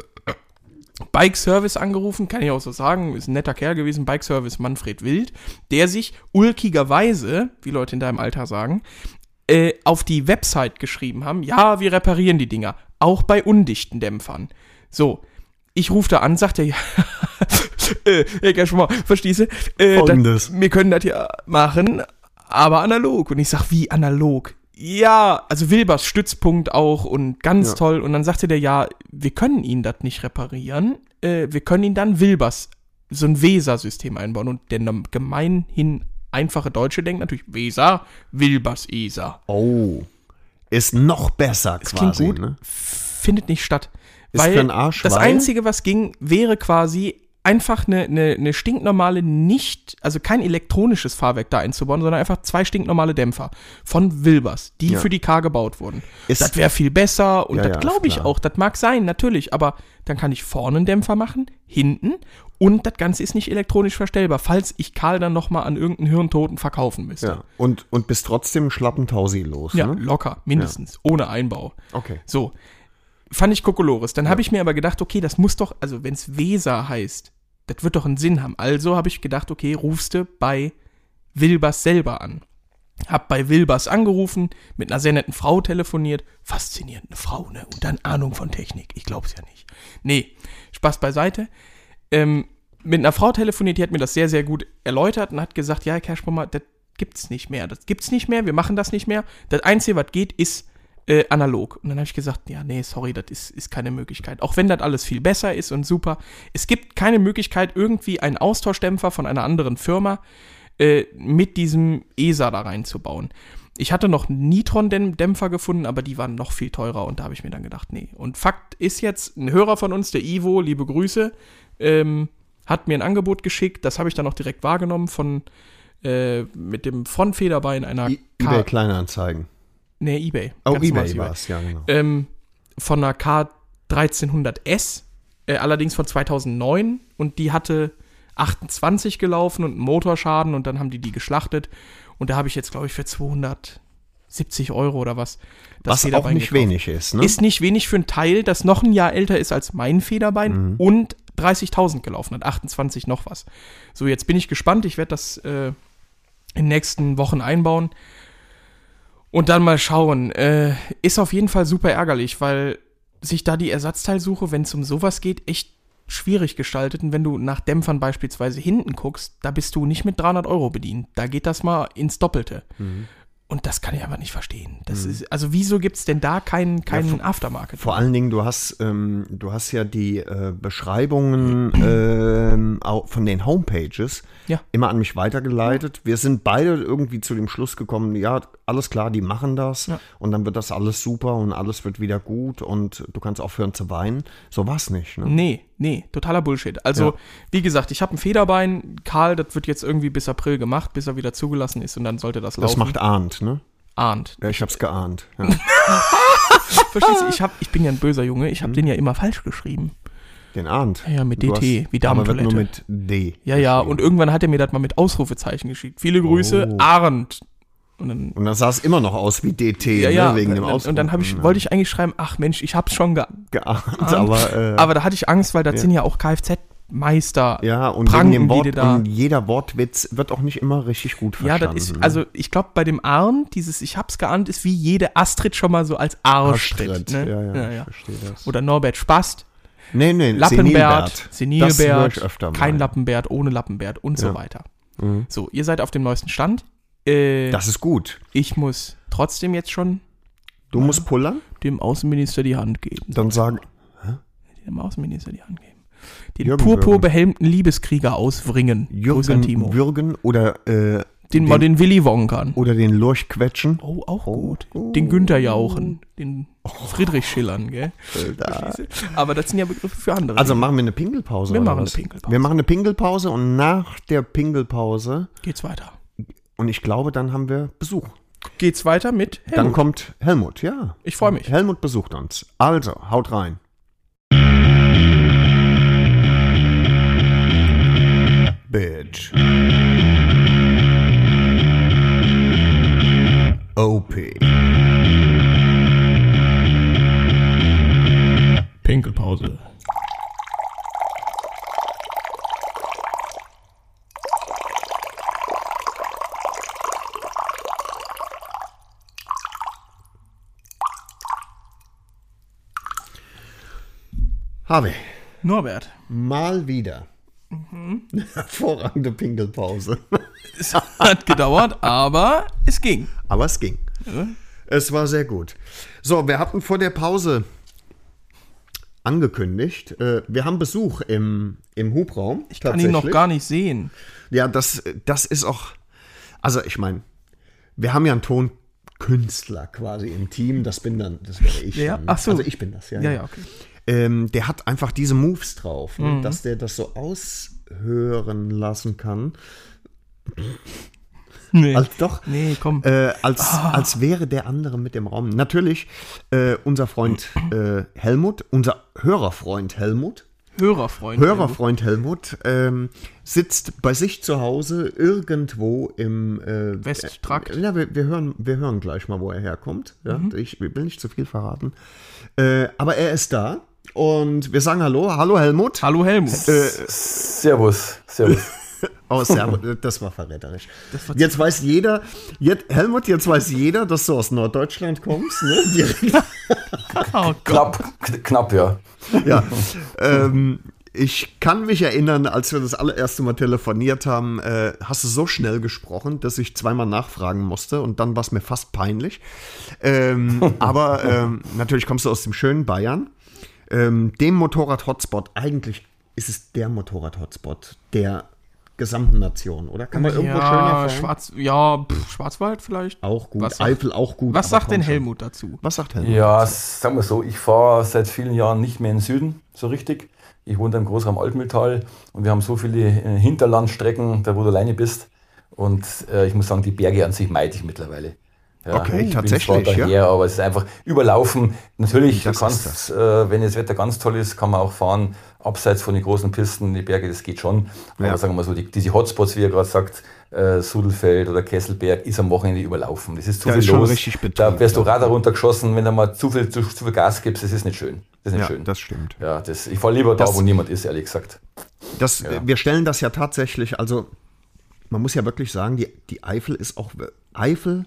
C: Bike-Service angerufen, kann ich auch so sagen, ist ein netter Kerl gewesen, Bike-Service Manfred Wild, der sich ulkigerweise, wie Leute in deinem Alter sagen, äh, auf die Website geschrieben haben, ja, wir reparieren die Dinger, auch bei undichten Dämpfern. So, ich rufe da an, sagt er, ja, (laughs) äh, Herr Gerschmer, verstehst du? Äh,
B: Folgendes.
C: das, wir können das ja machen, aber analog. Und ich sag, wie analog? Ja, also Wilbers Stützpunkt auch und ganz
B: Ja.
C: toll. Und dann sagte der, ja, wir können ihn das nicht reparieren. Äh, wir können ihn dann Wilbers, so ein Weser-System einbauen. Und der gemeinhin einfache Deutsche denkt natürlich, Weser, Wilbers, ESA.
B: Oh. Ist noch besser
C: Das
B: quasi.
C: klingt gut,
B: Ne?
C: findet nicht statt.
B: Ist
C: weil
B: für den Arsch,
C: das Einzige, was ging, wäre quasi einfach eine, eine, eine stinknormale, nicht, also kein elektronisches Fahrwerk da einzubauen, sondern einfach zwei stinknormale Dämpfer von Wilbers, die
B: Ja.
C: für die K gebaut wurden.
B: Ist-
C: das wäre viel besser und
B: Ja,
C: das glaube ich
B: klar.
C: auch. Das mag sein, natürlich, aber dann kann ich vorne einen Dämpfer machen, hinten und das Ganze ist nicht elektronisch verstellbar, falls ich Karl dann nochmal an irgendeinen Hirntoten verkaufen müsste.
B: Ja. Und, und bist trotzdem einen schlappen Tausi los.
C: Ja,
B: Ne?
C: locker, mindestens, ohne Einbau.
B: Okay.
C: So, fand ich Kokolores. Dann habe ich mir aber gedacht, okay, das muss doch, also wenn es Weser heißt, das wird doch einen Sinn haben. Also habe ich gedacht, okay, rufst du bei Wilbers selber an. Hab bei Wilbers angerufen, mit einer sehr netten Frau telefoniert. Faszinierende Frau, ne? Und dann Ahnung von Technik. Ich glaub's ja nicht. Nee, Spaß beiseite. Ähm, mit einer Frau telefoniert, die hat mir das sehr, sehr gut erläutert und hat gesagt, ja, Herr Kerschbaumer, das gibt's nicht mehr. Das gibt's nicht mehr, wir machen das nicht mehr. Das Einzige, was geht, ist äh, analog. Und dann habe ich gesagt, ja, nee, sorry, das ist, ist keine Möglichkeit. Auch wenn das alles viel besser ist und super. Es gibt keine Möglichkeit, irgendwie einen Austauschdämpfer von einer anderen Firma äh, mit diesem ESA da reinzubauen. Ich hatte noch Nitron-Dämpfer gefunden, aber die waren noch viel teurer und da habe ich mir dann gedacht, nee. Und Fakt ist jetzt, ein Hörer von uns, der Ivo, liebe Grüße, ähm, hat mir ein Angebot geschickt, das habe ich dann auch direkt wahrgenommen von äh, mit dem Frontfederbein einer
B: I- eBay Kleinanzeigen.
C: Nee, eBay.
B: Oh, eBay war es, ja, genau.
C: ähm, von einer K1300S, äh, allerdings von 2009 und die hatte 28 gelaufen und einen Motorschaden und dann haben die die geschlachtet und da habe ich jetzt glaube ich für 270 Euro oder was das
B: Was auch nicht wenig ist, ne?
C: Ist nicht wenig für ein Teil, das noch ein Jahr älter ist als mein Federbein
B: Mhm.
C: und 30.000 gelaufen hat, 28 noch was. So, jetzt bin ich gespannt, ich werde das äh, in den nächsten Wochen einbauen und dann mal schauen. Äh, ist auf jeden Fall super ärgerlich, weil sich da die Ersatzteilsuche, wenn es um sowas geht, echt schwierig gestaltet. Und wenn du nach Dämpfern beispielsweise hinten guckst, da bist du nicht mit 300 Euro bedient. Da geht das mal ins Doppelte.
B: Mhm.
C: Und das kann ich einfach nicht verstehen. Das ist, also wieso gibt es denn da keinen, keinen Aftermarket?
B: Vor allen Dingen, du hast, ähm, du hast ja die äh, Beschreibungen au- von den Homepages
C: Ja.
B: immer an mich weitergeleitet. Wir sind beide irgendwie zu dem Schluss gekommen, ja, alles klar, die machen das
C: Ja.
B: und dann wird das alles super und alles wird wieder gut und du kannst aufhören zu weinen. So war es nicht. Ne?
C: Nee, nee, totaler Bullshit. Also,
B: Ja.
C: wie gesagt, ich habe ein Federbein. Karl, das wird jetzt irgendwie bis April gemacht, bis er wieder zugelassen ist und dann sollte das laufen.
B: Das macht ahnt, ne?
C: ahnt.
B: Ja, ich hab's geahnt. Ja. (laughs)
C: Verstehst du, ich, hab, ich bin ja ein böser Junge, ich
B: Mhm.
C: habe den ja immer falsch geschrieben.
B: Den ahnt.
C: Ja, mit DT, wie
B: aber wird
C: Damentoilette.
B: nur mit D.
C: Ja, ja, und irgendwann hat er mir das mal mit Ausrufezeichen geschickt. Viele Grüße,
B: Oh.
C: Arndt. Und dann,
B: Und dann sah es immer noch aus wie DT,
C: ja, ja,
B: ne, wegen dem Ausdruck.
C: und dann ich,
B: Ja.
C: wollte ich eigentlich schreiben, ach Mensch, ich hab's schon ge
B: geahnt,
C: Ahnt.
B: aber, (laughs) äh,
C: Aber da hatte ich Angst, weil das
B: Ja.
C: sind ja auch Kfz-Meister.
B: ja, und
C: Pranken,
B: Wort,
C: da-
B: und jeder Wortwitz wird auch nicht immer richtig gut
C: Ja,
B: verstanden.
C: das ist,
B: ne?
C: also ich glaube, bei dem Arndt, dieses Ich hab's geahnt, ist wie jede Astrid schon mal so als Arschtritt.
B: Arschtritt.
C: Ne?
B: Ja, ja,
C: Ja,
B: ich
C: ja.
B: verstehe das.
C: Oder Norbert Spast,
B: nee, nee,
C: Lappenbert, Senilbert,
B: mal.
C: kein Lappenbert, ohne Lappenbert und so
B: Ja.
C: weiter.
B: Mhm.
C: So, ihr seid auf dem neuesten Stand. Äh,
B: Das ist gut.
C: ich muss trotzdem jetzt schon
B: Du musst pullern,
C: dem Außenminister die Hand geben.
B: dann sagen,
C: Dem Außenminister die Hand geben. Den
B: Jürgen
C: purpurbehelmten Liebeskrieger auswringen.
B: Jürgen
C: Timo.
B: würgen oder, äh,
C: Den, mal den Willi wonkern.
B: oder den Lurch quetschen.
C: Oh, auch gut. Den Günther jauchen. Den Friedrich schillern, gell? Aber das sind ja Begriffe für andere.
B: Also machen wir eine Pingelpause.
C: Wir machen
B: was?
C: eine Pingelpause.
B: Wir machen eine Pingelpause und nach der Pingelpause,
C: geht's weiter.
B: Und ich glaube, dann haben wir Besuch.
C: Geht's weiter mit
B: Dann
C: Helmut.
B: kommt Helmut, ja.
C: Ich freue mich.
B: Helmut besucht uns. Also, haut rein. Bitch. OP.
C: Pinkelpause.
B: Harvey,
C: Norbert.
B: mal wieder.
C: Mhm. (laughs)
B: Hervorragende Pingelpause. (laughs)
C: Es hat gedauert, aber es ging.
B: Aber es ging. Es war sehr gut. So, wir hatten vor der Pause angekündigt, äh, wir haben Besuch im, im Hubraum.
C: Ich kann ihn noch gar nicht sehen.
B: Ja, das, das ist auch. Also, ich meine, wir haben ja einen Tonkünstler quasi im Team. Das bin dann, das wäre ich.
C: Ja,
B: dann.
C: ach so.
B: Also, ich bin das, ja.
C: Ja, ja, okay.
B: Ähm, der hat einfach diese Moves drauf, ne,
C: Mhm.
B: dass der das so aushören lassen kann.
C: Nee,
B: Als, doch.
C: nee komm.
B: Äh, als, als wäre der andere mit im Raum. Natürlich, äh, unser Freund äh, Helmut, unser Hörerfreund Helmut,
C: Hörerfreund.
B: Hörerfreund Helmut, ähm, sitzt bei sich zu Hause irgendwo im äh,
C: Westtrakt.
B: Äh, ja, wir, wir, hören, wir hören gleich mal, wo er herkommt. Ja, Ich will nicht zu viel verraten. Äh, aber er ist da und wir sagen Hallo. Hallo Helmut.
C: Hallo Helmut.
D: Servus, servus. (laughs)
B: Oh, Servus, das war verräterisch. jetzt weiß jeder, jetzt, Helmut, jetzt weiß jeder, dass du aus Norddeutschland kommst. Ne? (laughs) Direkt.
C: oh
D: knapp, kn- knapp, ja.
B: Ja. ähm, ich kann mich erinnern, als wir das allererste Mal telefoniert haben, äh, hast du so schnell gesprochen, dass ich zweimal nachfragen musste und dann war es mir fast peinlich. Ähm, (laughs) aber ähm, natürlich kommst du aus dem schönen Bayern, ähm, dem Motorrad-Hotspot. Eigentlich ist es der Motorrad-Hotspot der gesamten Nation, oder? Kann man irgendwo schön
C: ja,
B: hervorheben?
C: Schwarz, ja, pff, Schwarzwald vielleicht.
B: Auch gut.
C: Was sagt-
B: Eifel auch gut.
C: Was sagt denn
B: komm schon.
C: Helmut dazu?
B: Was sagt Helmut?
D: Ja, sagen wir so, ich fahre seit vielen Jahren nicht mehr in den Süden, so richtig. Ich wohne da im Großraum Altmühltal und wir haben so viele äh, Hinterlandstrecken, da wo du alleine bist. Und äh, ich muss sagen, die Berge an sich meide ich mittlerweile. Ja,
B: Okay,
D: ich bin
B: tatsächlich,
D: zwar
B: ja.
D: aber es ist einfach überlaufen. Natürlich,
B: Das
D: du kannst, äh, wenn das Wetter ganz toll ist, kann man auch fahren, abseits von den großen Pisten, die Berge, das geht schon. Aber
B: Ja.
D: sagen wir mal so, die, diese Hotspots, wie ihr gerade sagt, äh, Sudelfeld oder Kesselberg, ist am Wochenende überlaufen. Das ist zu
B: Da
D: viel
B: ist
D: los.
B: Betrieb,
D: da wirst du
B: ja.
D: Radar runtergeschossen, wenn du mal zu viel, zu, zu viel Gas gibst, das ist nicht schön. Das ist nicht
B: Ja,
D: schön.
B: das stimmt.
D: ja, das, ich fahre lieber da,
B: Das-
D: wo niemand ist, ehrlich gesagt.
B: Das, Wir stellen das ja tatsächlich, also man muss ja wirklich sagen, die, die Eifel ist auch, Eifel,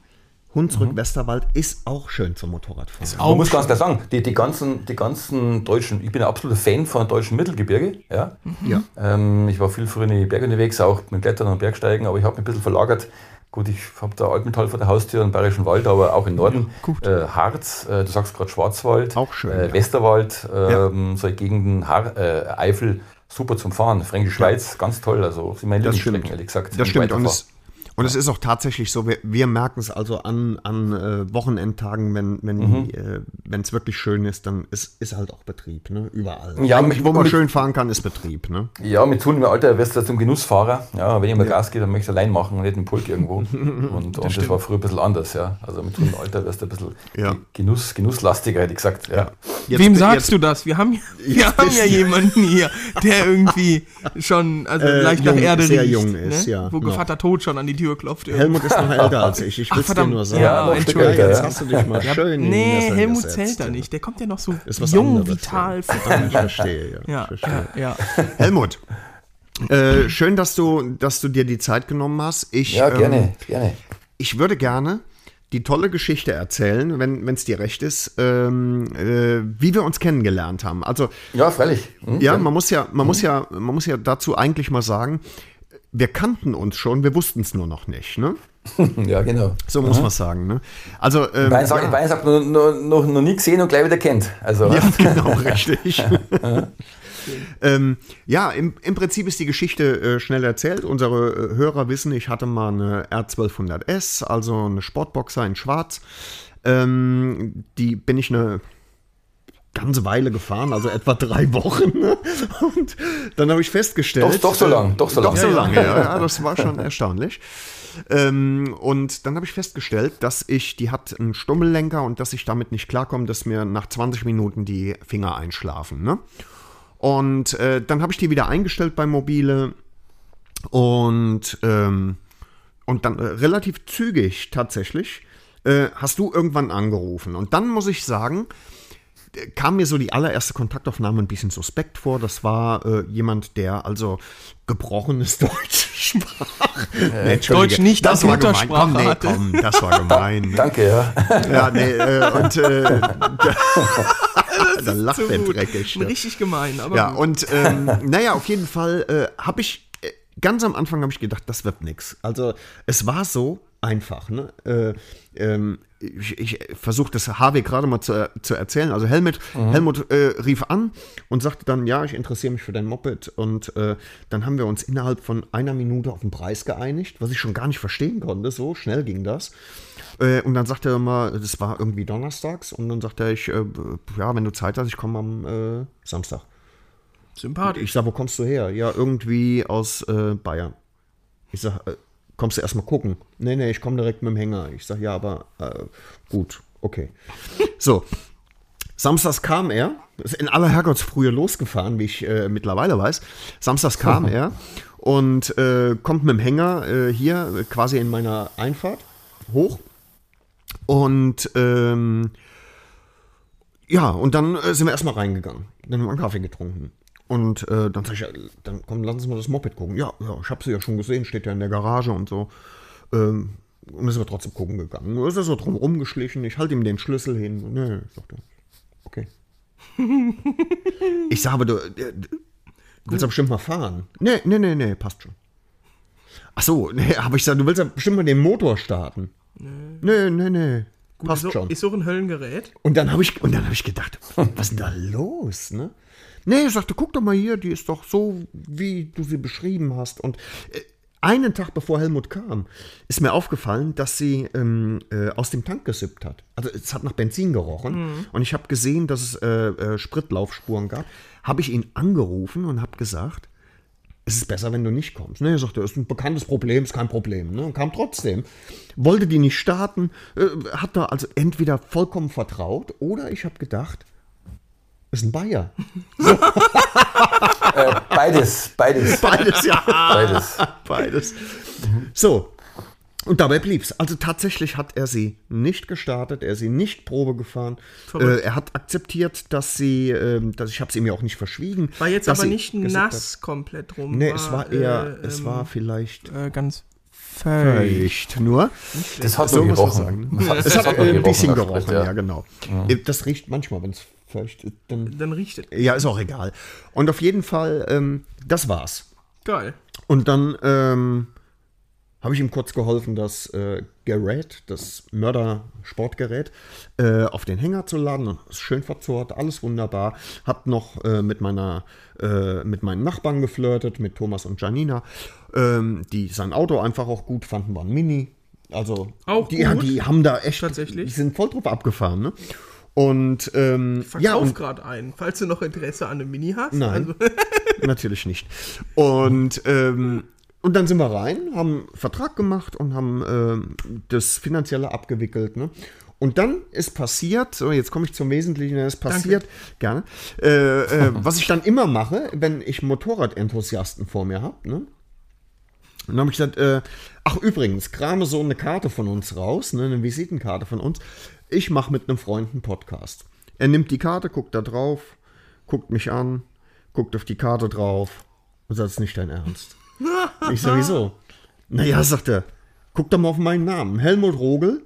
B: Hunsrück, Westerwald ist auch schön zum Motorradfahren.
D: Man muss ganz klar sagen, die, die, ganzen, die ganzen deutschen, ich bin ein absoluter Fan von deutschen Mittelgebirge. Ja.
B: Ja.
D: Ähm, ich war viel früher in die Berge unterwegs, auch mit Klettern und Bergsteigen, aber ich habe mich ein bisschen verlagert. Gut, ich habe da Altmetall vor der Haustür, einen Bayerischen Wald, aber auch im Norden. Äh, Harz, äh, du sagst gerade Schwarzwald,
B: Auch schön,
D: Äh,
B: ja.
D: Westerwald, ähm, solche Gegenden, Har äh, Eifel, super zum Fahren. Fränkische Schweiz, ganz toll. Also sind meine Lieblingsstrecken, ehrlich gesagt.
B: Das stimmt. Und es, und es ist auch tatsächlich so, wir, wir merken es also an, an äh, Wochenendtagen, wenn wenn
D: Mhm.
B: äh, wenn es wirklich schön ist, dann ist, ist halt auch Betrieb, ne? Überall.
D: Ja, mit-
B: wo man
D: mit-
B: schön fahren kann, ist Betrieb, ne?
D: Ja, mit zunehmendem Alter wirst du zum Genussfahrer. Ja, wenn ich mal Gas gebe, dann möchte ich allein machen und nicht im Pulk irgendwo. Und, (laughs) und das, war früher ein bisschen anders, ja. Also mit zunehmendem Alter wirst du ein bisschen
B: Ja.
D: Genuss, genusslastiger, hätte ich gesagt. Ja.
B: Jetzt-
C: Wem
B: jetzt-
C: sagst du das? Wir haben, (laughs) wir haben ja jemanden hier, der irgendwie schon also
B: Äh,
C: leicht
B: jung-
C: nach Erde
B: sehr
C: riecht.
B: jung ist,
C: ne?
B: ja,
C: Wo
B: noch.
C: Vater Tod schon an die Tür klopft.
B: Helmut ist noch (laughs) älter als ich. Ich will es dir nur sagen.
C: Ja,
D: Stück
C: Entschuldigung.
B: jetzt
D: ja.
B: hast du dich mal
C: Ja,
B: schön
C: nee, Helmut
B: gesetzt,
C: zählt da
B: ja.
C: nicht. Der kommt ja noch so
B: Ist was
C: jung,
B: anderes,
C: vital,
B: ja. Ich verstehe, ja.
C: Ja,
B: ich verstehe.
C: ja, ja.
B: Helmut, äh, schön, dass du, dass du dir die Zeit genommen hast. Ich,
D: Ja, gerne,
B: Ähm,
D: gerne.
B: ich würde gerne die tolle Geschichte erzählen, wenn es dir recht ist, ähm, äh, wie wir uns kennengelernt haben. Also
D: Ja, freilich. Hm?
B: ja, man muss ja, man muss ja, man muss ja dazu eigentlich mal sagen, wir kannten uns schon, wir wussten es nur noch nicht. Ne? (laughs)
D: ja, genau.
B: So muss man sagen. Ne? Also, ähm,
D: Bayern sagt,
B: ja.
D: Bayern sagt noch, noch, noch, noch nie gesehen und gleich wieder kennt. Also,
B: Ja, (laughs) genau, (laughs) richtig. ähm, ja, im, im Prinzip ist die Geschichte äh, schnell erzählt. Unsere äh, Hörer wissen, ich hatte mal eine R1200S, also eine Sportboxer in Schwarz. Ähm, die bin ich eine ganze Weile gefahren, also etwa drei Wochen. Ne? Und dann habe ich festgestellt.
D: Doch- doch so lang,
B: äh,
D: doch so
B: Doch
D: lang.
B: so
D: Ja, ja.
B: lange, ja, ja, das war schon (laughs) erstaunlich. Ähm, und dann habe ich festgestellt, dass ich, die hat einen Stummellenker und dass ich damit nicht klarkomme, dass mir nach 20 Minuten die Finger einschlafen. Ne? Und äh, dann habe ich die wieder eingestellt bei Mobile und, ähm, und dann äh, relativ zügig tatsächlich äh, hast du irgendwann angerufen. Und dann muss ich sagen, äh, kam mir so die allererste Kontaktaufnahme ein bisschen suspekt vor. Das war äh, jemand, der also gebrochenes (laughs) Deutsch sprach. Nee, Entschuldige,
C: Deutsch nicht als
B: war gemein. Komm, nee, komm, das war gemein. (laughs)
D: danke, ja.
B: ja, nee, äh, und äh, (laughs) da lacht
C: So
B: der dreckig. ne?
C: Richtig gemein, aber
B: Ja,
C: gut.
B: und ähm, naja, auf jeden Fall äh, habe ich, äh, ganz am Anfang habe ich gedacht, das wird nix. Also es war so einfach. Ne? Äh, ähm, ich ich versuche das HW gerade mal zu, zu erzählen. Also Helmut, Helmut äh, rief an und sagte dann, ja, ich interessiere mich für dein Moped. Und äh, dann haben wir uns innerhalb von einer Minute auf den Preis geeinigt, was ich schon gar nicht verstehen konnte. So schnell ging das. Äh, und dann sagte er mal, das war irgendwie donnerstags. Und dann sagte er, ich, äh, ja, wenn du Zeit hast, ich komme am äh, Samstag.
C: sympathisch.
B: Ich sag, wo kommst du her? Ja, irgendwie aus äh, Bayern. Ich sag, äh, kommst du erstmal gucken? Nee, nee, ich komme direkt mit dem Hänger. Ich sag, ja, aber äh, gut, okay. So. Samstags kam er, ist in aller Herrgottsfrühe losgefahren, wie ich äh, mittlerweile weiß. Samstags kam (laughs) er und äh, kommt mit dem Hänger äh, hier quasi in meiner Einfahrt hoch. Und ähm, ja, und dann äh, sind wir erstmal reingegangen. Dann haben wir einen Kaffee getrunken. Und äh, dann sag ich, ja, dann komm, lass uns mal das Moped gucken. Ja, ja, ich habe sie ja schon gesehen, steht ja in der Garage und so. Ähm, und dann sind wir trotzdem gucken gegangen. Ist er so drum rumgeschlichen. Ich halte ihm den Schlüssel hin. Nee, sagt er. Okay. ich sage aber, du, äh, du willst ja bestimmt mal fahren. Nee, nee, nee, nee, passt schon. Ach so, nee, aber ich sage, du willst ja bestimmt mal den Motor starten. Nee, nee, nee. passt
C: ist, so,
B: schon.
C: ist so ein Höllengerät.
B: Und dann habe ich, und dann hab ich gedacht, (laughs) was ist denn da los? Ne? Nee, ich sagte, guck doch mal hier, die ist doch so, wie du sie beschrieben hast. Und äh, einen Tag bevor Helmut kam, ist mir aufgefallen, dass sie ähm, äh, aus dem Tank gesippt hat. Also es hat nach Benzin gerochen. Und ich habe gesehen, dass es äh, äh, Spritlaufspuren gab. Habe ich ihn angerufen und habe gesagt, es ist besser, wenn du nicht kommst. Ne, er sagte, das ist ein bekanntes Problem, ist kein Problem. Ne, und kam trotzdem. Wollte die nicht starten, äh, hat da also entweder vollkommen vertraut oder ich habe gedacht, ist ein Bayer. (laughs)
D: Äh, beides, beides,
B: Beides, ja.
D: beides.
B: Beides. So. Und dabei blieb's. Also tatsächlich hat er sie nicht gestartet, er sie nicht Probe gefahren. Äh, er hat akzeptiert, dass sie, ähm, dass ich habe es ihm ja auch nicht verschwiegen.
C: War jetzt aber nicht nass komplett rum.
B: Hat. Nee, es war eher,
C: äh,
B: es
C: ähm,
B: war vielleicht
C: äh, ganz feucht.
B: nur.
D: Das hat
B: So
D: so gerochen.
B: sagen.
D: Das
B: Es hat
D: noch
B: ein bisschen gerochen,
D: Sprit,
B: ja, genau. Das riecht manchmal, wenn es feucht ist. Dann,
C: Dann riecht es.
B: ja, ist auch egal. Und auf jeden Fall, ähm, das war's.
C: Geil.
B: Und dann ähm, habe ich ihm kurz geholfen, das äh, Gerät, das Mörder-Sportgerät, äh, auf den Hänger zu laden. Ist schön verzurrt, alles wunderbar. Hab noch äh, mit meiner, äh, mit meinen Nachbarn geflirtet, mit Thomas und Janina, ähm, die sein Auto einfach auch gut fanden, waren Mini. Also
C: Auch
B: die, ja,
C: gut?
B: die haben da echt,
C: Tatsächlich?
B: die sind voll drauf abgefahren. Ne? Und ähm,
C: Verkauf
B: ja,
C: gerade einen, falls du noch Interesse an einem Mini hast.
B: Nein.
C: Also, (laughs) (laughs)
B: Natürlich nicht. Und, ähm, und dann sind wir rein, haben einen Vertrag gemacht und haben ähm, das Finanzielle abgewickelt. Ne? Und dann ist passiert, so jetzt komme ich zum Wesentlichen, es passiert, gerne, äh, äh, was ich dann immer mache, wenn ich Motorradenthusiasten vor mir habe. Ne? Und dann habe ich gesagt, äh, ach übrigens, krame so eine Karte von uns raus, ne, eine Visitenkarte von uns. Ich mache mit einem Freund einen Podcast. Er nimmt die Karte, guckt da drauf, guckt mich an, guckt auf die Karte drauf und sagt, es ist nicht dein Ernst. ich sag, wieso? Naja, sagt er, guck doch mal auf meinen Namen. Helmut Rogel.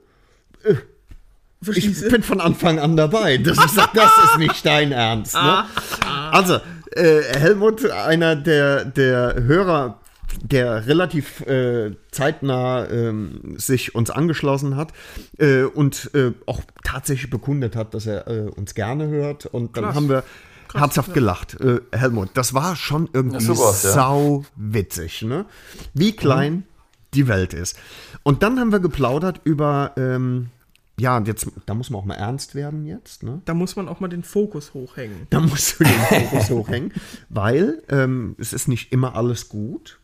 B: Äh, Ich bin von Anfang an dabei. Das, ich sag, das ist nicht dein Ernst. Ne? Also, äh, Helmut, einer der, der Hörer der relativ äh, zeitnah ähm, sich uns angeschlossen hat äh, und äh, auch tatsächlich bekundet hat, dass er äh, uns gerne hört. Und dann
C: Krass.
B: haben wir herzhaft gelacht. Äh, Helmut, das war schon irgendwie
D: Ja, ja.
B: sau witzig, ne? Wie klein die Welt ist. Und dann haben wir geplaudert über, ähm, ja, und jetzt, da muss man auch mal ernst werden jetzt, ne?
C: Da muss man auch mal den Fokus hochhängen.
B: Da musst du den Fokus hochhängen, (laughs) weil ähm, es ist nicht immer alles gut,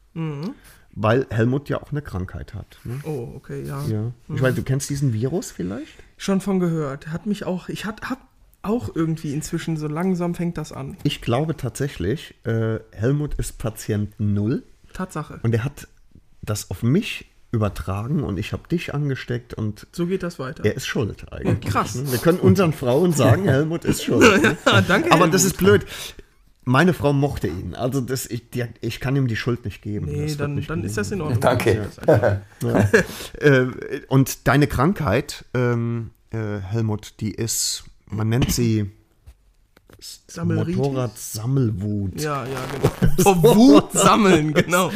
B: weil Helmut ja auch eine Krankheit hat. Ne?
C: Oh, okay, ja.
B: Ja. Ich weiß, du kennst diesen Virus vielleicht?
C: Schon von gehört. Hat mich auch, ich hat, hab auch irgendwie inzwischen, so langsam fängt das an.
B: Ich glaube tatsächlich, äh, Helmut ist Patient Null
C: Tatsache.
B: und er hat das auf mich übertragen und ich habe dich angesteckt und
C: So geht das weiter.
B: er ist schuld eigentlich.
C: Krass.
B: ne? Wir können unseren Frauen sagen, (laughs) Helmut ist schuld. (laughs) ne?
C: Ja, danke.
B: Aber
C: Helmut.
B: das ist blöd. Meine Frau mochte ihn. Also das, ich, die, ich kann ihm die Schuld nicht geben.
C: Nee,
B: Das
C: dann,
B: nicht
C: dann ist das in. Ordnung.
D: Danke. (laughs)
C: Ja.
B: Äh, und deine Krankheit, ähm, äh, Helmut, die ist, man nennt sie? Motorradsammelwut.
C: Ja, ja, (laughs) genau. Vor Wut sammeln, genau.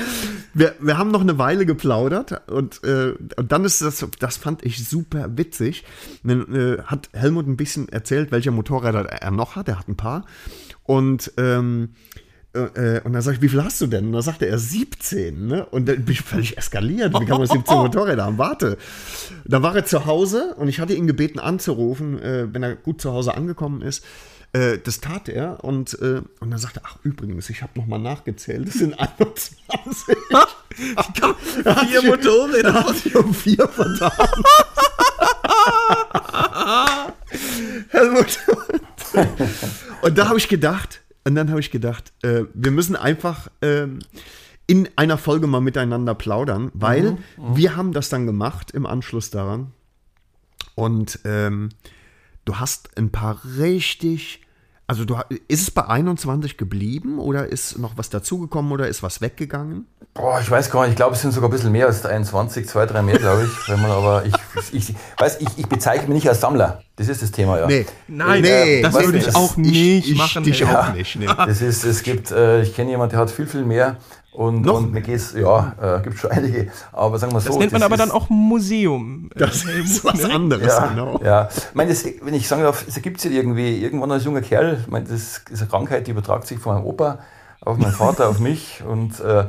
B: Wir, wir haben noch eine Weile geplaudert und, äh, und dann ist das, das fand ich super witzig. Dann äh, hat Helmut ein bisschen erzählt, welche Motorräder er noch hat. Er hat ein paar. Und, ähm, äh, und dann sag ich, wie viel hast du denn? Und dann sagte er 17, ne? Und dann bin ich völlig eskaliert. Wie kann man 17 Motorräder haben? Warte. Da war er zu Hause und ich hatte ihn gebeten anzurufen, äh, wenn er gut zu Hause angekommen ist. Äh, das tat er und, äh, und dann sagte er, ach übrigens, ich habe nochmal nachgezählt, es sind 21. (laughs)
C: Vier Motorräder.
B: Hat sich um vier vertan. (laughs) (laughs) Und da habe ich gedacht, und dann habe ich gedacht, äh, wir müssen einfach ähm, in einer Folge mal miteinander plaudern, weil wir haben das dann gemacht im Anschluss daran. Und ähm, du hast ein paar richtig, also du ist es bei 21 geblieben oder ist noch was dazugekommen oder ist was weggegangen?
D: Boah, ich weiß gar nicht, ich glaube, es sind sogar ein bisschen mehr als 21, zwei, drei mehr, glaube ich. Wenn man aber, ich, ich, weiß, ich, ich bezeichne mich nicht als Sammler. Das ist das Thema, ja.
C: Nein,
B: Nee,
C: das würde ich auch nicht machen.
B: dich
C: Helmut.
B: auch nicht. Nee.
D: Das ist, es gibt, äh, ich kenne jemanden, der hat viel, viel mehr. Und,
B: Noch?
D: und mir geht's, ja, äh, gibt schon einige. Aber sagen wir so.
C: Das nennt man aber
D: ist-
C: dann auch Museum. äh,
B: Das ist was
C: ne?
B: anderes,
D: Ja,
B: genau.
D: ja. Ich meine, das, wenn ich sagen darf, es ergibt sich irgendwie, irgendwann als junger Kerl, ich meine, das ist eine Krankheit, die übertragt sich von meinem Opa auf meinen Vater, auf mich. Und äh,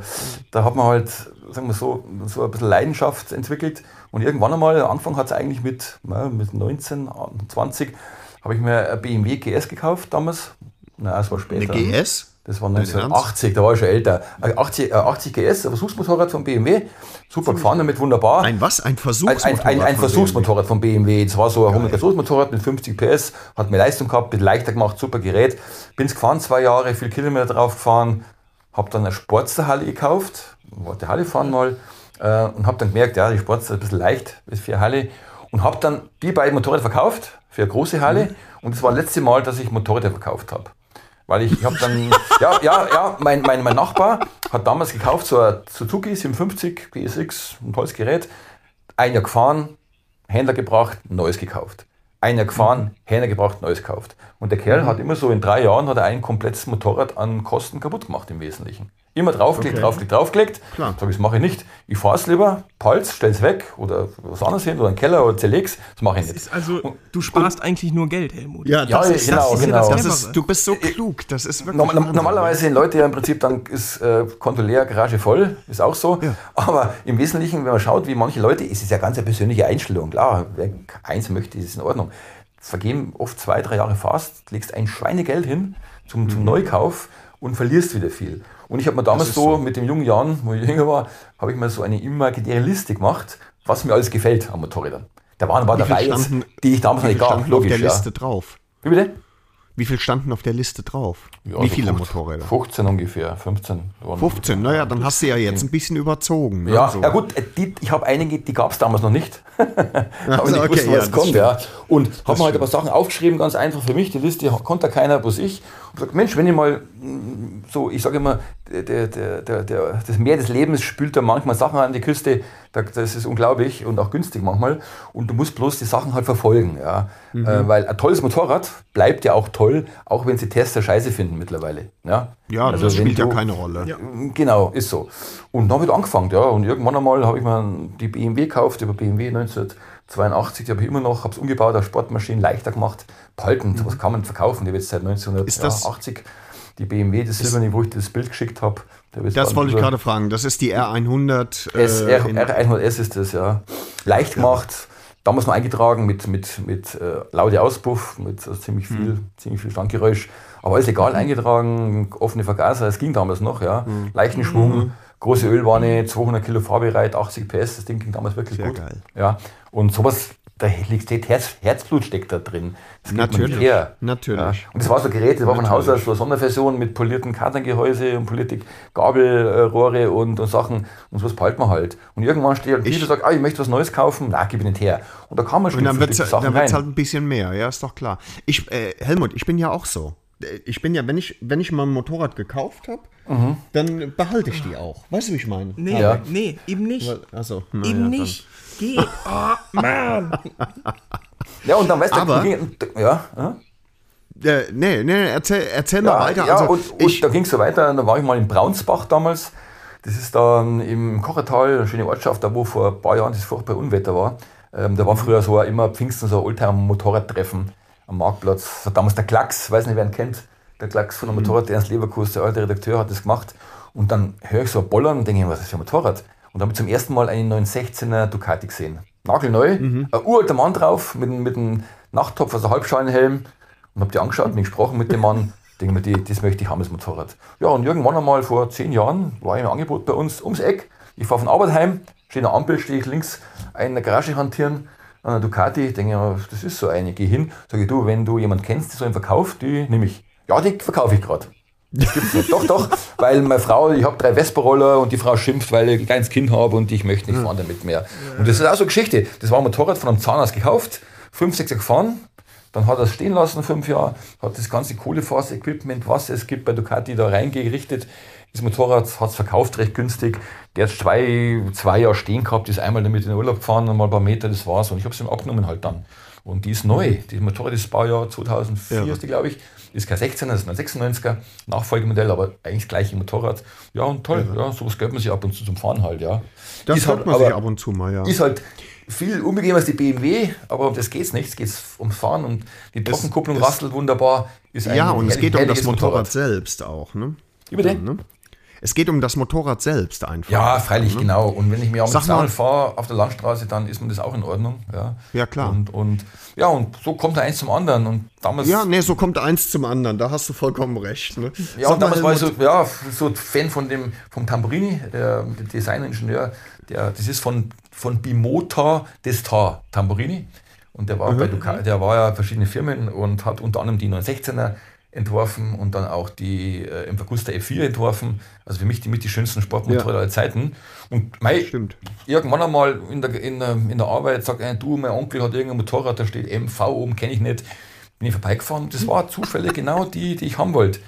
D: da hat man halt, sagen wir so, so ein bisschen Leidenschaft entwickelt. Und irgendwann einmal, Anfang hat es eigentlich mit, ja, mit 19, 20, habe ich mir ein BMW GS gekauft damals. Na, es war
B: Eine
D: später.
B: GS?
D: Das war
B: Dein
D: 1980, da war ich schon älter. Ein 80, äh, 80 GS, ein Versuchsmotorrad von BMW. Super gefahren damit, wunderbar.
B: Ein was? Ein Versuchsmotorrad?
D: ein, ein, ein
B: von
D: Versuchsmotorrad von BMW. Das war so ein Homologationsmotorrad mit 50 PS, hat mir Leistung gehabt, bisschen leichter gemacht, super Gerät. Bin's gefahren, zwei Jahre, viel Kilometer drauf gefahren, habe dann eine Sportsterhalle gekauft, wollte Halle fahren mal äh, und habe dann gemerkt, ja, die Sportster ist ein bisschen leicht, ist für eine Halle und habe dann die beiden Motorräder verkauft für eine große Halle und das war das letzte Mal, dass ich Motorräder verkauft habe. Weil ich, ich habe dann, (laughs) ja, ja, ja, mein, mein, mein Nachbar hat damals gekauft so ein Suzuki 750 PSX, ein tolles Gerät. Ein Jahr gefahren, Händler gebracht, neues gekauft. Ein Jahr gefahren, Händler gebracht, neues gekauft. Und der Kerl hat immer so in drei Jahren hat er ein komplettes Motorrad an Kosten kaputt gemacht im Wesentlichen. Immer draufgelegt,
B: Okay.
D: draufgelegt, draufgelegt.
B: Klar.
D: Sag ich, das mache ich nicht. Ich fahre es lieber, Palz, stell's weg oder was anderes hin oder einen Keller oder zerleg's. Das mache ich nicht.
C: Ist also, du sparst eigentlich nur Geld, Helmut.
B: Ja,
D: Ja,
B: das ist,
D: genau,
B: das, ist,
D: genau.
B: das ist, du bist so klug. Das ist wirklich
D: Norm,
B: Wahnsinn.
D: normalerweise sind Leute ja im Prinzip, dann ist äh, Konto leer, Garage voll, ist auch so.
B: Ja.
D: Aber im Wesentlichen, wenn man schaut, wie manche Leute, ist es ja ganz eine persönliche Einstellung. Klar, wer eins möchte, ist es in Ordnung. Vergeben oft zwei, drei Jahre fast, legst ein Schweinegeld hin zum,
B: Mhm.
D: zum Neukauf und verlierst wieder viel. Und ich habe mir damals so,
B: so.
D: mit den jungen Jahren, wo ich jünger war, habe ich mir so eine imaginäre Liste gemacht, was mir alles gefällt an Motorrädern. Da waren aber dabei, jetzt, die ich damals noch nicht gab,
B: standen auf
D: logisch.
B: der
D: ja.
B: Liste drauf?
D: Wie bitte?
B: Wie viel standen auf der Liste drauf?
D: Ja,
B: Wie
D: so
B: viele
D: 15
B: Motorräder?
D: 15 ungefähr, 15. waren
B: 15, naja, dann hast du ja jetzt ein bisschen überzogen. Ne?
D: Ja,
B: so.
D: ja gut, äh, die, ich habe einige, die gab es damals noch nicht. (laughs)
B: Also,
D: gewusst,
B: okay,
D: was
B: ja,
D: kommt. Ja. Und habe mir halt ein paar Sachen aufgeschrieben, ganz einfach für mich. Die Liste konnte keiner, bloß ich. Und gesagt, Mensch, wenn ich mal, so, ich sage immer, der, der, der, der, das Meer des Lebens spült da manchmal Sachen an die Küste. Da, das ist unglaublich und auch günstig manchmal. Und du musst bloß die Sachen halt verfolgen. Ja?
B: Mhm.
D: Äh, weil ein tolles Motorrad bleibt ja auch toll, auch wenn sie Tester scheiße finden mittlerweile. Ja,
B: Ja,
D: Also
B: das spielt ja
D: du-
B: keine Rolle.
D: Genau, ist so. Und dann habe ich angefangen, ja. Und irgendwann einmal habe ich mir die BMW gekauft, über BMW 1982, die habe ich immer noch, habe es umgebaut, auf Sportmaschinen leichter gemacht. Behalten, sowas kann man verkaufen. Die jetzt seit
B: Mhm. Ist das-
D: 1980 die BMW, das silberne, wo ich das Bild geschickt habe. Wird
B: Das wollte ich gerade fragen. Das ist die R100.
D: S,
B: äh,
D: R,
B: in-
D: R100S ist das, ja. Leicht gemacht, damals noch eingetragen mit, mit, mit äh, laute Auspuff, mit äh, ziemlich
B: Mhm.
D: viel, ziemlich viel Standgeräusch. Aber alles egal eingetragen, offene Vergaser, es ging damals noch, ja.
B: Mhm.
D: Leichten Schwung, große Ölwanne, 200 Kilo fahrbereit, 80 PS, das Ding ging damals wirklich
B: Sehr
D: gut.
B: geil.
D: Ja. Und sowas, da liegt Herz, Herzblut steckt da drin. Das man
B: Natürlich,
D: her.
B: natürlich.
D: Ja. Und das war so ein Gerät, das war von Haus aus so eine Sonderversion mit polierten Kartangehäuse und polierte Gabelrohre und, und Sachen. Und sowas behalten wir halt. Und irgendwann steht ein Typ und sagt, ah, ich möchte was Neues kaufen. Na, gib ich nicht her. Und da kann man
B: Und dann wird es
D: rein.
B: halt ein bisschen mehr, ja, ist doch klar. Ich, äh, Helmut, ich bin ja auch so. Ich bin ja, wenn ich, wenn ich mal ein Motorrad gekauft habe,
D: Mhm.
B: dann behalte ich die auch. Weißt du, wie ich meine?
C: Nee,
D: Ja.
C: nee, eben nicht.
B: Also,
C: eben nicht. Geh. Oh, Mann.
D: ja, und dann weißt du,
B: Aber-
D: ging- ja, ja.
B: Äh, nee, nee, erzähl, erzähl mal
D: Ja,
B: weiter.
D: ja
B: also,
D: und, und
B: ich,
D: da ging es so weiter. Da war ich mal in Braunsbach damals. Das ist dann im Kochertal, eine schöne Ortschaft, da wo vor ein paar Jahren das furchtbare Unwetter war. Ähm, da war früher so immer Pfingsten so ein Oldtimer-Motorradtreffen am Marktplatz. Hat damals der Klacks, weiß nicht, wer ihn kennt, der Klacks von der
B: Mhm.
D: Motorrad, der Ernst Leverkus, der alte Redakteur, hat das gemacht. Und dann höre ich so ein Bollern und denke, was ist das für ein Motorrad? Und habe zum ersten Mal einen 916er Ducati gesehen. Nagelneu,
B: Mhm.
D: ein uralter Mann drauf, mit, einem- mit einem Nachttopf, also Halbschalenhelm. Und habe die angeschaut, mich gesprochen mit dem Mann. (laughs) Denke mir, die, das möchte ich haben, das Motorrad. Ja, und irgendwann einmal vor zehn Jahren war ein Angebot bei uns ums Eck. Ich fahre von Arbeit heim, stehe in der Ampel, stehe ich links in der Garage hantieren, einer Ducati. Denke mir, das ist so eine. Gehe hin, sage du, wenn du jemanden kennst, der so einen verkauft, die nehme ich. Ja, die verkaufe ich gerade. Doch, doch, weil meine Frau, ich habe drei Vespa-Roller und die Frau schimpft, weil ich ein kleines Kind habe und ich möchte nicht fahren damit mehr. Und das ist auch so eine Geschichte. Das war ein Motorrad von einem Zahnarzt gekauft, fünf, sechs Jahre gefahren, dann hat er es stehen lassen, fünf Jahre, hat das ganze Kohlefaser-Equipment, was es gibt bei Ducati, da reingerichtet. Das Motorrad hat es verkauft, recht günstig. Der hat zwei, zwei Jahre stehen gehabt, ist einmal damit in den Urlaub gefahren, einmal ein paar Meter, das war's. Und ich habe es ihm abgenommen halt dann. Und die ist neu. Das Motorrad ist Baujahr 2004,
B: Ja.
D: ist die, glaube ich. Ist kein 16er, das ist ein 96er Nachfolgemodell, aber eigentlich das gleiche Motorrad. Ja, und toll. Ja, sowas gehört man sich ab und zu zum Fahren halt, ja.
B: das hört
D: halt,
B: man sich ab und zu mal, ja.
D: ist halt viel unbequemer als die BMW, aber um das geht es nicht. Es geht ums Fahren und die Trockenkupplung
B: es-
D: rastelt wunderbar.
B: Ja, und es geht um das
D: herrliches
B: Motorrad selbst auch, ne?
D: Wie bitte?
B: Ne? Es geht um das Motorrad selbst einfach.
D: Ja, freilich, genau. Und wenn ich mir auch mit
B: mal-
D: 200 fahre auf der Landstraße, dann ist mir das auch in Ordnung. Ja,
B: Ja, klar.
D: Und, und, ja, und so kommt da eins zum anderen. Und damals,
B: Ja, nee, so kommt eins zum anderen, da hast du vollkommen recht. Ne?
D: Ja,
B: Sag
D: und
B: mal,
D: damals war ich so, ja, so Fan von dem, vom Tamburini, der, Designingenieur, der, das ist von, von Bimota Destar Tamburini. Und der war, bei Ducati, der war ja verschiedene Firmen und hat unter anderem die 916er entworfen und dann auch die äh, im Augusta F4 entworfen. Also für mich die mit die schönsten Sportmotorräder
B: Ja.
D: aller Zeiten. Und mei,
B: Stimmt.
D: irgendwann einmal in der, in, der, in der Arbeit sagt einer, du, mein Onkel hat irgendein Motorrad, da steht MV oben, kenne ich nicht. Bin ich vorbeigefahren das war zufällig genau die, die ich haben wollte.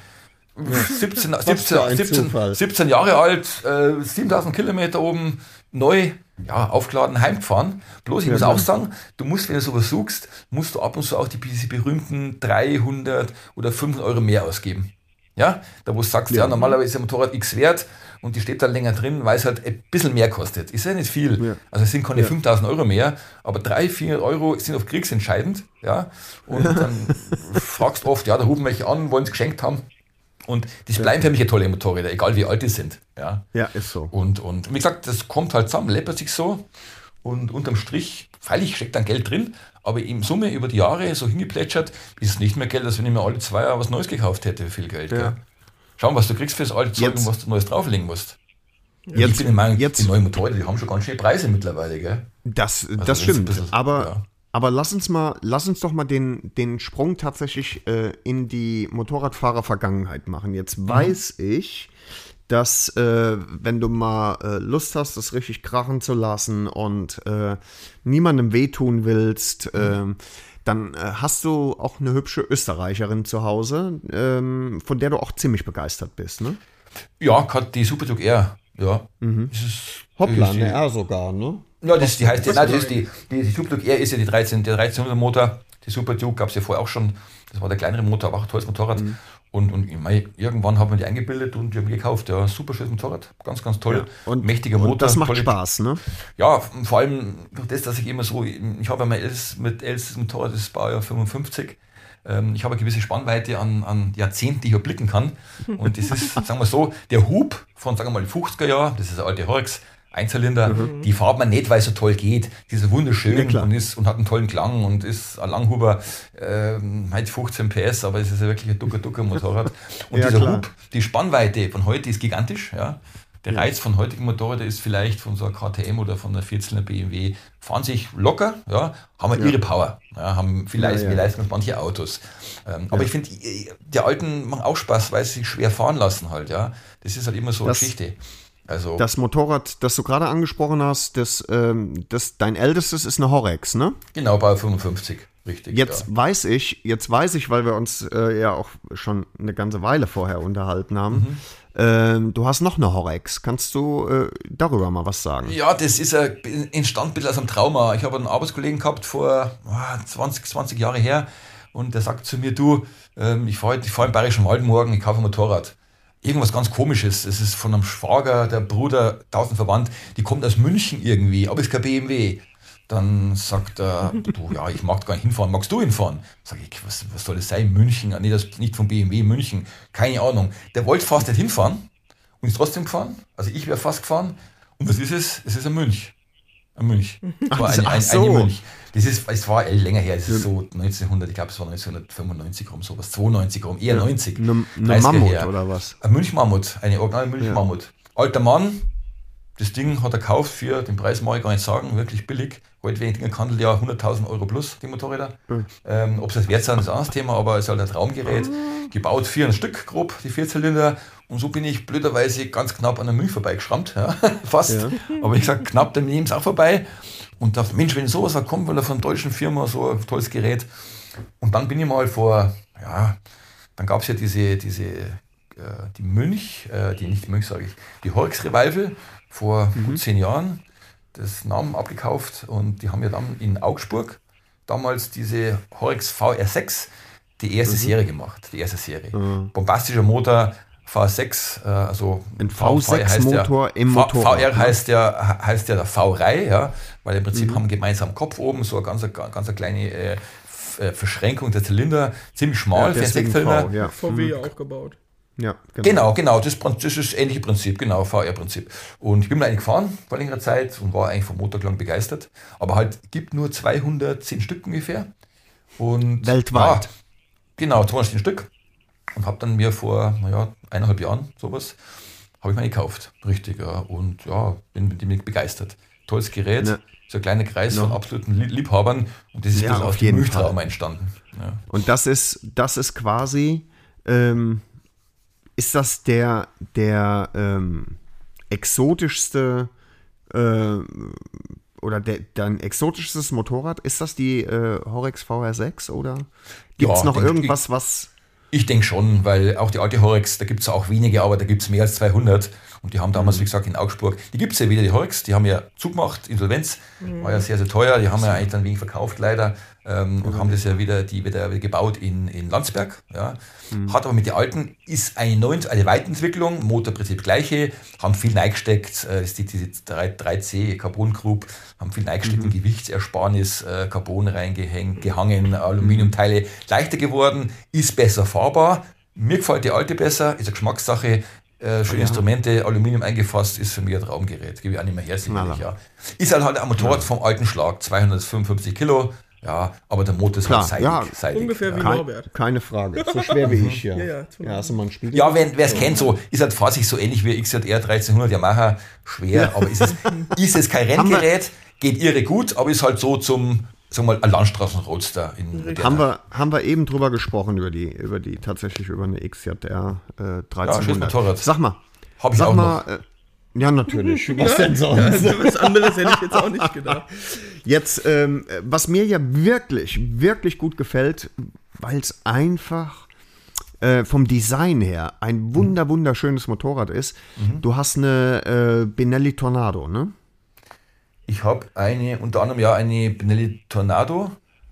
D: 17,
B: für
D: 17,
B: ein
D: 17,
B: Zufall.
D: 17 Jahre alt, äh, 7000 Kilometer oben, neu, ja, aufgeladen, heimgefahren. Bloß, ich muss auch sagen, du musst, wenn du sowas suchst, musst du ab und zu auch die, diese berühmten 300 oder 500 Euro mehr ausgeben. Ja, da wo du sagst, ja, normalerweise ist ein Motorrad X wert und die steht dann länger drin, weil es halt ein bisschen mehr kostet. Ist ja nicht viel.
B: Ja.
D: Also es sind keine 5000 Euro mehr, aber 300, 400 Euro sind oft kriegsentscheidend. Ja, und dann (laughs) fragst du oft, ja, da rufen welche an, wollen es geschenkt haben. Und das bleiben für mich ja tolle Motorräder, egal wie alt die sind. Ja.
B: Ja, ist so.
D: Und, und wie gesagt, das kommt halt zusammen, läppert sich so. Und unterm Strich, freilich steckt dann Geld drin, aber im Summe über die Jahre so hingeplätschert, ist es nicht mehr Geld, als wenn ich mir alle zwei Jahre was Neues gekauft hätte für viel Geld.
B: Ja.
D: Gell? Schau, was du kriegst für das alte Zeug und was du Neues drauflegen musst. ich
B: Jetzt,
D: bin der Meinung,
B: jetzt,
D: die neuen Motorräder, die haben schon ganz schöne Preise mittlerweile. Gell?
B: das, das
D: das
B: stimmt.
D: bisschen-
B: aber,
D: ja.
B: Aber lass uns mal, lass uns doch mal den, den Sprung tatsächlich äh, in die Motorradfahrer-Vergangenheit machen. Jetzt
D: Mhm.
B: weiß ich, dass äh, wenn du mal äh, Lust hast, das richtig krachen zu lassen und äh, niemandem wehtun willst,
D: Mhm.
B: äh, dann äh, hast du auch eine hübsche Österreicherin zu Hause, ähm, von der du auch ziemlich begeistert bist, ne?
D: Ja, hat die Super Duke R. Ja. Ist,
B: Hoppla, eine R sogar, ne?
D: Ja, das, die heißt, nein, das ist die, die, die Super Duke R ist ja die 13, der 1300 Motor. Die Super Duke gab es ja vorher auch schon. Das war der kleinere Motor, aber auch ein tolles Motorrad. Und, und ich mein, irgendwann hat man die eingebildet und die haben gekauft. Ja, super schönes Motorrad. Ganz, ganz toll.
B: Und,
D: Mächtiger Motor.
B: Und das macht
D: tolle-
B: Spaß, ne?
D: Ja, vor allem durch das, dass ich immer so, ich habe ja mein ältestes, mit ältestes Motorrad, das ist Baujahr 55. Ähm, Ich habe eine gewisse Spannweite an, an Jahrzehnten, die ich überblicken kann. Und das ist, (laughs) sagen wir so, der Hub von, sagen wir mal, den 50er Jahren, das ist ein alte Horx, Einzylinder, die fahrt man nicht, weil es so toll geht. Die ist wunderschön
B: Ja,
D: und, ist, und hat einen tollen Klang und ist ein Langhuber, ähm, halt 15 PS, aber es ist ja wirklich ein Ducker-Ducker-Motorrad. (laughs) Und
B: Ja,
D: dieser
B: klar.
D: Hub, die Spannweite von heute ist gigantisch. Ja. Der Reiz von heutigen Motorrädern ist vielleicht von so einer KTM oder von einer 14er BMW, fahren sich locker, ja, haben ja. ihre Power, ja, haben viel Leistung,
B: ja.
D: mehr Leistung als manche Autos. Ähm, Aber ich finde, die alten machen auch Spaß, weil sie sich schwer fahren lassen halt, ja. Das ist halt immer so eine
B: Das-
D: Geschichte. Also,
B: Das Motorrad, das du gerade angesprochen hast, das, ähm, das, dein ältestes ist eine Horex, ne?
D: genau, bei 55, richtig.
B: Jetzt
D: ja.
B: weiß ich, jetzt weiß ich, weil wir uns äh, ja auch schon eine ganze Weile vorher unterhalten haben.
D: Mhm.
B: Ähm, du hast noch eine Horex. Kannst du äh, darüber mal was sagen?
D: Ja, das ist ein, bisschen aus einem Trauma. Ich habe einen Arbeitskollegen gehabt vor ah, 20, 20 Jahre her und der sagt zu mir, du, ähm, ich fahre ich fahr im Bayerischen Wald morgen, ich kaufe ein Motorrad. Irgendwas ganz komisches. Es ist von einem Schwager, der Bruder, tausend verwandt, die kommt aus München irgendwie, aber ist kein BMW. Dann sagt er, (laughs) du, ja, ich mag gar nicht hinfahren, magst du hinfahren? Sag ich, was, was soll das sein? München, Ah, nee, das nicht von BMW, München, keine Ahnung. Der wollte fast nicht hinfahren und ist trotzdem gefahren. Also ich wäre fast gefahren. Und was ist es? Es ist ein Münch. Ein war
B: Ach, ach
D: ein,
B: so.
D: Münch. Das ist, es war eh länger her, es ist so 1900, ich glaube es war 1995 rum, sowas, 92 rum, eher 90.
B: Eine, eine
D: 30er
B: Mammut
D: her.
B: oder was?
D: Ein Münchmammut, eine originale Münchmammut. Alter Mann, das Ding hat er gekauft für, den Preis mag ich gar nicht sagen, wirklich billig. Heute wegen Dingen handelt ja 100.000 Euro plus, die Motorräder. Ähm, Ob es das wert sind, ist ein anderes Thema, aber es ist halt ein Traumgerät. Gebaut vier ein Stück grob, die Vierzylinder. Und so bin ich blöderweise ganz knapp an der Münch vorbeigeschrammt, ja, (laughs) fast. Aber ich sag knapp, daneben ist auch vorbei. Und dachte, Mensch, wenn sowas kommt, weil er von einer deutschen Firma so ein tolles Gerät. Und dann bin ich mal vor, ja, dann gab es ja diese, diese äh, die Münch, äh, die nicht die Münch sage ich, die Horx Revival vor gut zehn Jahren, das Namen abgekauft und die haben ja dann in Augsburg damals diese Horx VR6, die erste Serie gemacht, die erste Serie. Bombastischer Motor, V6, äh, also
B: Ein
D: V-
B: V6
D: heißt ja-
B: Motor im Motorrad,
D: VR
B: ne?
D: heißt ja, heißt ja der V-Reihe, ja, weil im
B: Mhm.
D: Prinzip haben gemeinsam Kopf oben, so eine ganz, ganz eine kleine äh, äh, Verschränkung der Zylinder, ziemlich schmal für einen
B: deswegen
D: Sechszylinder.
B: V, ja.
C: VW ja auch gebaut.
B: Ja,
D: Genau, genau, das, Prin- das ist das ähnliche Prinzip, genau, VR-Prinzip. Und ich bin mal einen gefahren vor längerer Zeit und war eigentlich vom Motorklang begeistert. Aber halt gibt nur 210 Stück ungefähr. Und
B: Weltweit.
D: Ja, genau, 210 Stück. Und habe dann mir vor, naja, eineinhalb Jahren sowas, habe ich mal gekauft. Richtig, ja. Und ja, bin mit dem begeistert. Tolles Gerät,
B: Ja.
D: so ein kleiner Kreis von absoluten Lie- Liebhabern. Und das ist
B: Ja, auf
D: aus dem
B: jeden
D: Milchtraum
B: Fall.
D: entstanden. Ja.
B: Und das ist, das ist quasi, ähm, ist das der, der ähm, exotischste äh, oder der, dein exotischstes Motorrad? Ist das die äh, Horex VR6 oder gibt es
D: Ja,
B: noch irgendwas, was.
D: Ich denke schon, weil auch die alte Horix, da gibt es auch wenige, aber da gibt es mehr als 200. Und die haben damals, wie gesagt, in Augsburg, die gibt es ja wieder, die Horix, die haben ja zugemacht, Insolvenz, war ja sehr, sehr teuer, die haben ja eigentlich dann wenig verkauft leider ähm, und haben das ja wieder, die wieder, wieder gebaut in, in Landsberg. Ja. Hat aber mit der alten, ist eine, neuen, eine Weiterentwicklung, Motorprinzip gleiche, haben viel neigesteckt, äh, ist die, diese 3, 3C Carbon Group, haben viel neigesteckt in Gewichtsersparnis, äh, Carbon reingehängt, gehangen, Aluminiumteile, leichter geworden, ist besser fahrbar. Mir gefällt die alte besser, ist eine Geschmackssache. Äh, schöne Instrumente, Aluminium eingefasst, ist für mich ein Traumgerät. Gebe ich auch nicht mehr her, sicherlich, ja. Ist halt halt ein Motorrad vom alten Schlag, 255 Kilo, ja, aber der Motor ist
B: Klar,
D: halt seitig.
B: ja.
D: seitig
C: Ungefähr
D: ja.
C: wie Norbert.
B: keine Frage. So schwer wie ich, ja. (laughs)
C: Ja, ja,
B: ja, Spiel?
D: Ja, wenn wer es kennt, so ist halt fahrt's sich so ähnlich wie XJR 1300 Yamaha schwer, aber ist es, (laughs) ist es kein Renngerät, geht irre gut, aber ist halt so zum, sagen wir mal, ein Landstraßenroadster in moderner-
B: Haben wir, haben wir eben drüber gesprochen, über die, über die tatsächlich über eine XJR äh, 1300.
D: Motorrad.
B: Sag mal.
D: Hab ich
B: sag
D: auch
B: mal, äh, ja, natürlich. (laughs) Was denn sonst?
C: Also was anderes hätte ich jetzt auch nicht gedacht. (laughs)
B: Jetzt, ähm, was mir ja wirklich, wirklich gut gefällt, weil es einfach äh, vom Design her ein wunder, wunderschönes Motorrad ist. Du hast eine äh, Benelli Tornado, ne?
D: Ich habe eine, unter anderem ja eine Benelli Tornado,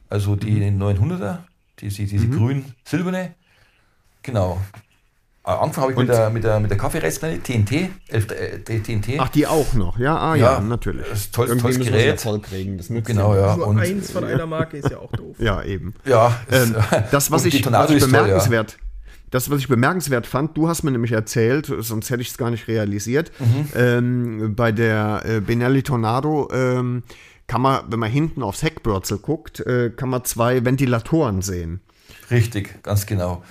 D: also die 900er, diese, diese grün-silberne. Genau. Äh, Angefangen habe ich mit der, mit der, mit der Kaffeereisbrenne, TNT, 11, äh, TNT.
B: Ach, die auch noch, ja? Ah, ja,
D: Ja,
B: natürlich.
D: das ist tolles- tolles Gerät.
B: voll kriegen, das nützt
D: genau, ja.
C: Nur
D: Und,
C: eins von einer Marke ist ja auch doof. (laughs)
B: Ja, eben.
D: ja,
B: Ähm, das, was ich, was ich
D: ist toll, ja.
B: Das, was ich bemerkenswert fand, du hast mir nämlich erzählt, sonst hätte ich es gar nicht realisiert,
D: Mhm.
B: ähm, bei der äh, Benelli Tornado ähm, kann man, wenn man hinten aufs Heckbürzel guckt, äh, kann man zwei Ventilatoren sehen.
D: Richtig, ganz genau.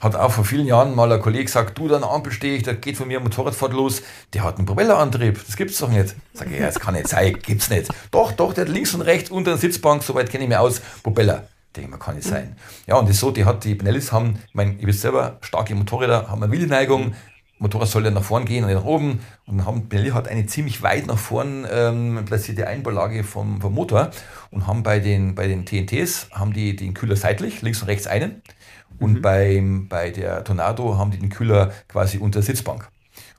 D: Hat auch vor vielen Jahren mal ein Kollege gesagt, du, da an der Ampel stehe ich, da geht von mir ein Motorradfahrt los, der hat einen Propellerantrieb, das gibt's doch nicht. Sag ich, ja, das kann nicht sein, gibt's nicht. Doch, doch, der hat links und rechts unter der Sitzbank, soweit kenne ich mich aus, Propeller. Denke mir, kann nicht sein. Ja, und das ist so, die hat, die Benellis haben, ich meine, ihr wisst selber, starke Motorräder haben eine Wildneigung, Motorrad soll ja nach vorn gehen und nicht nach oben. Und haben, Benelli hat eine ziemlich weit nach vorn ähm, platzierte Einbaulage vom, vom Motor und haben bei den, bei den TNTs haben die den Kühler seitlich, links und rechts einen. Und beim, bei der Tornado haben die den Kühler quasi unter der Sitzbank.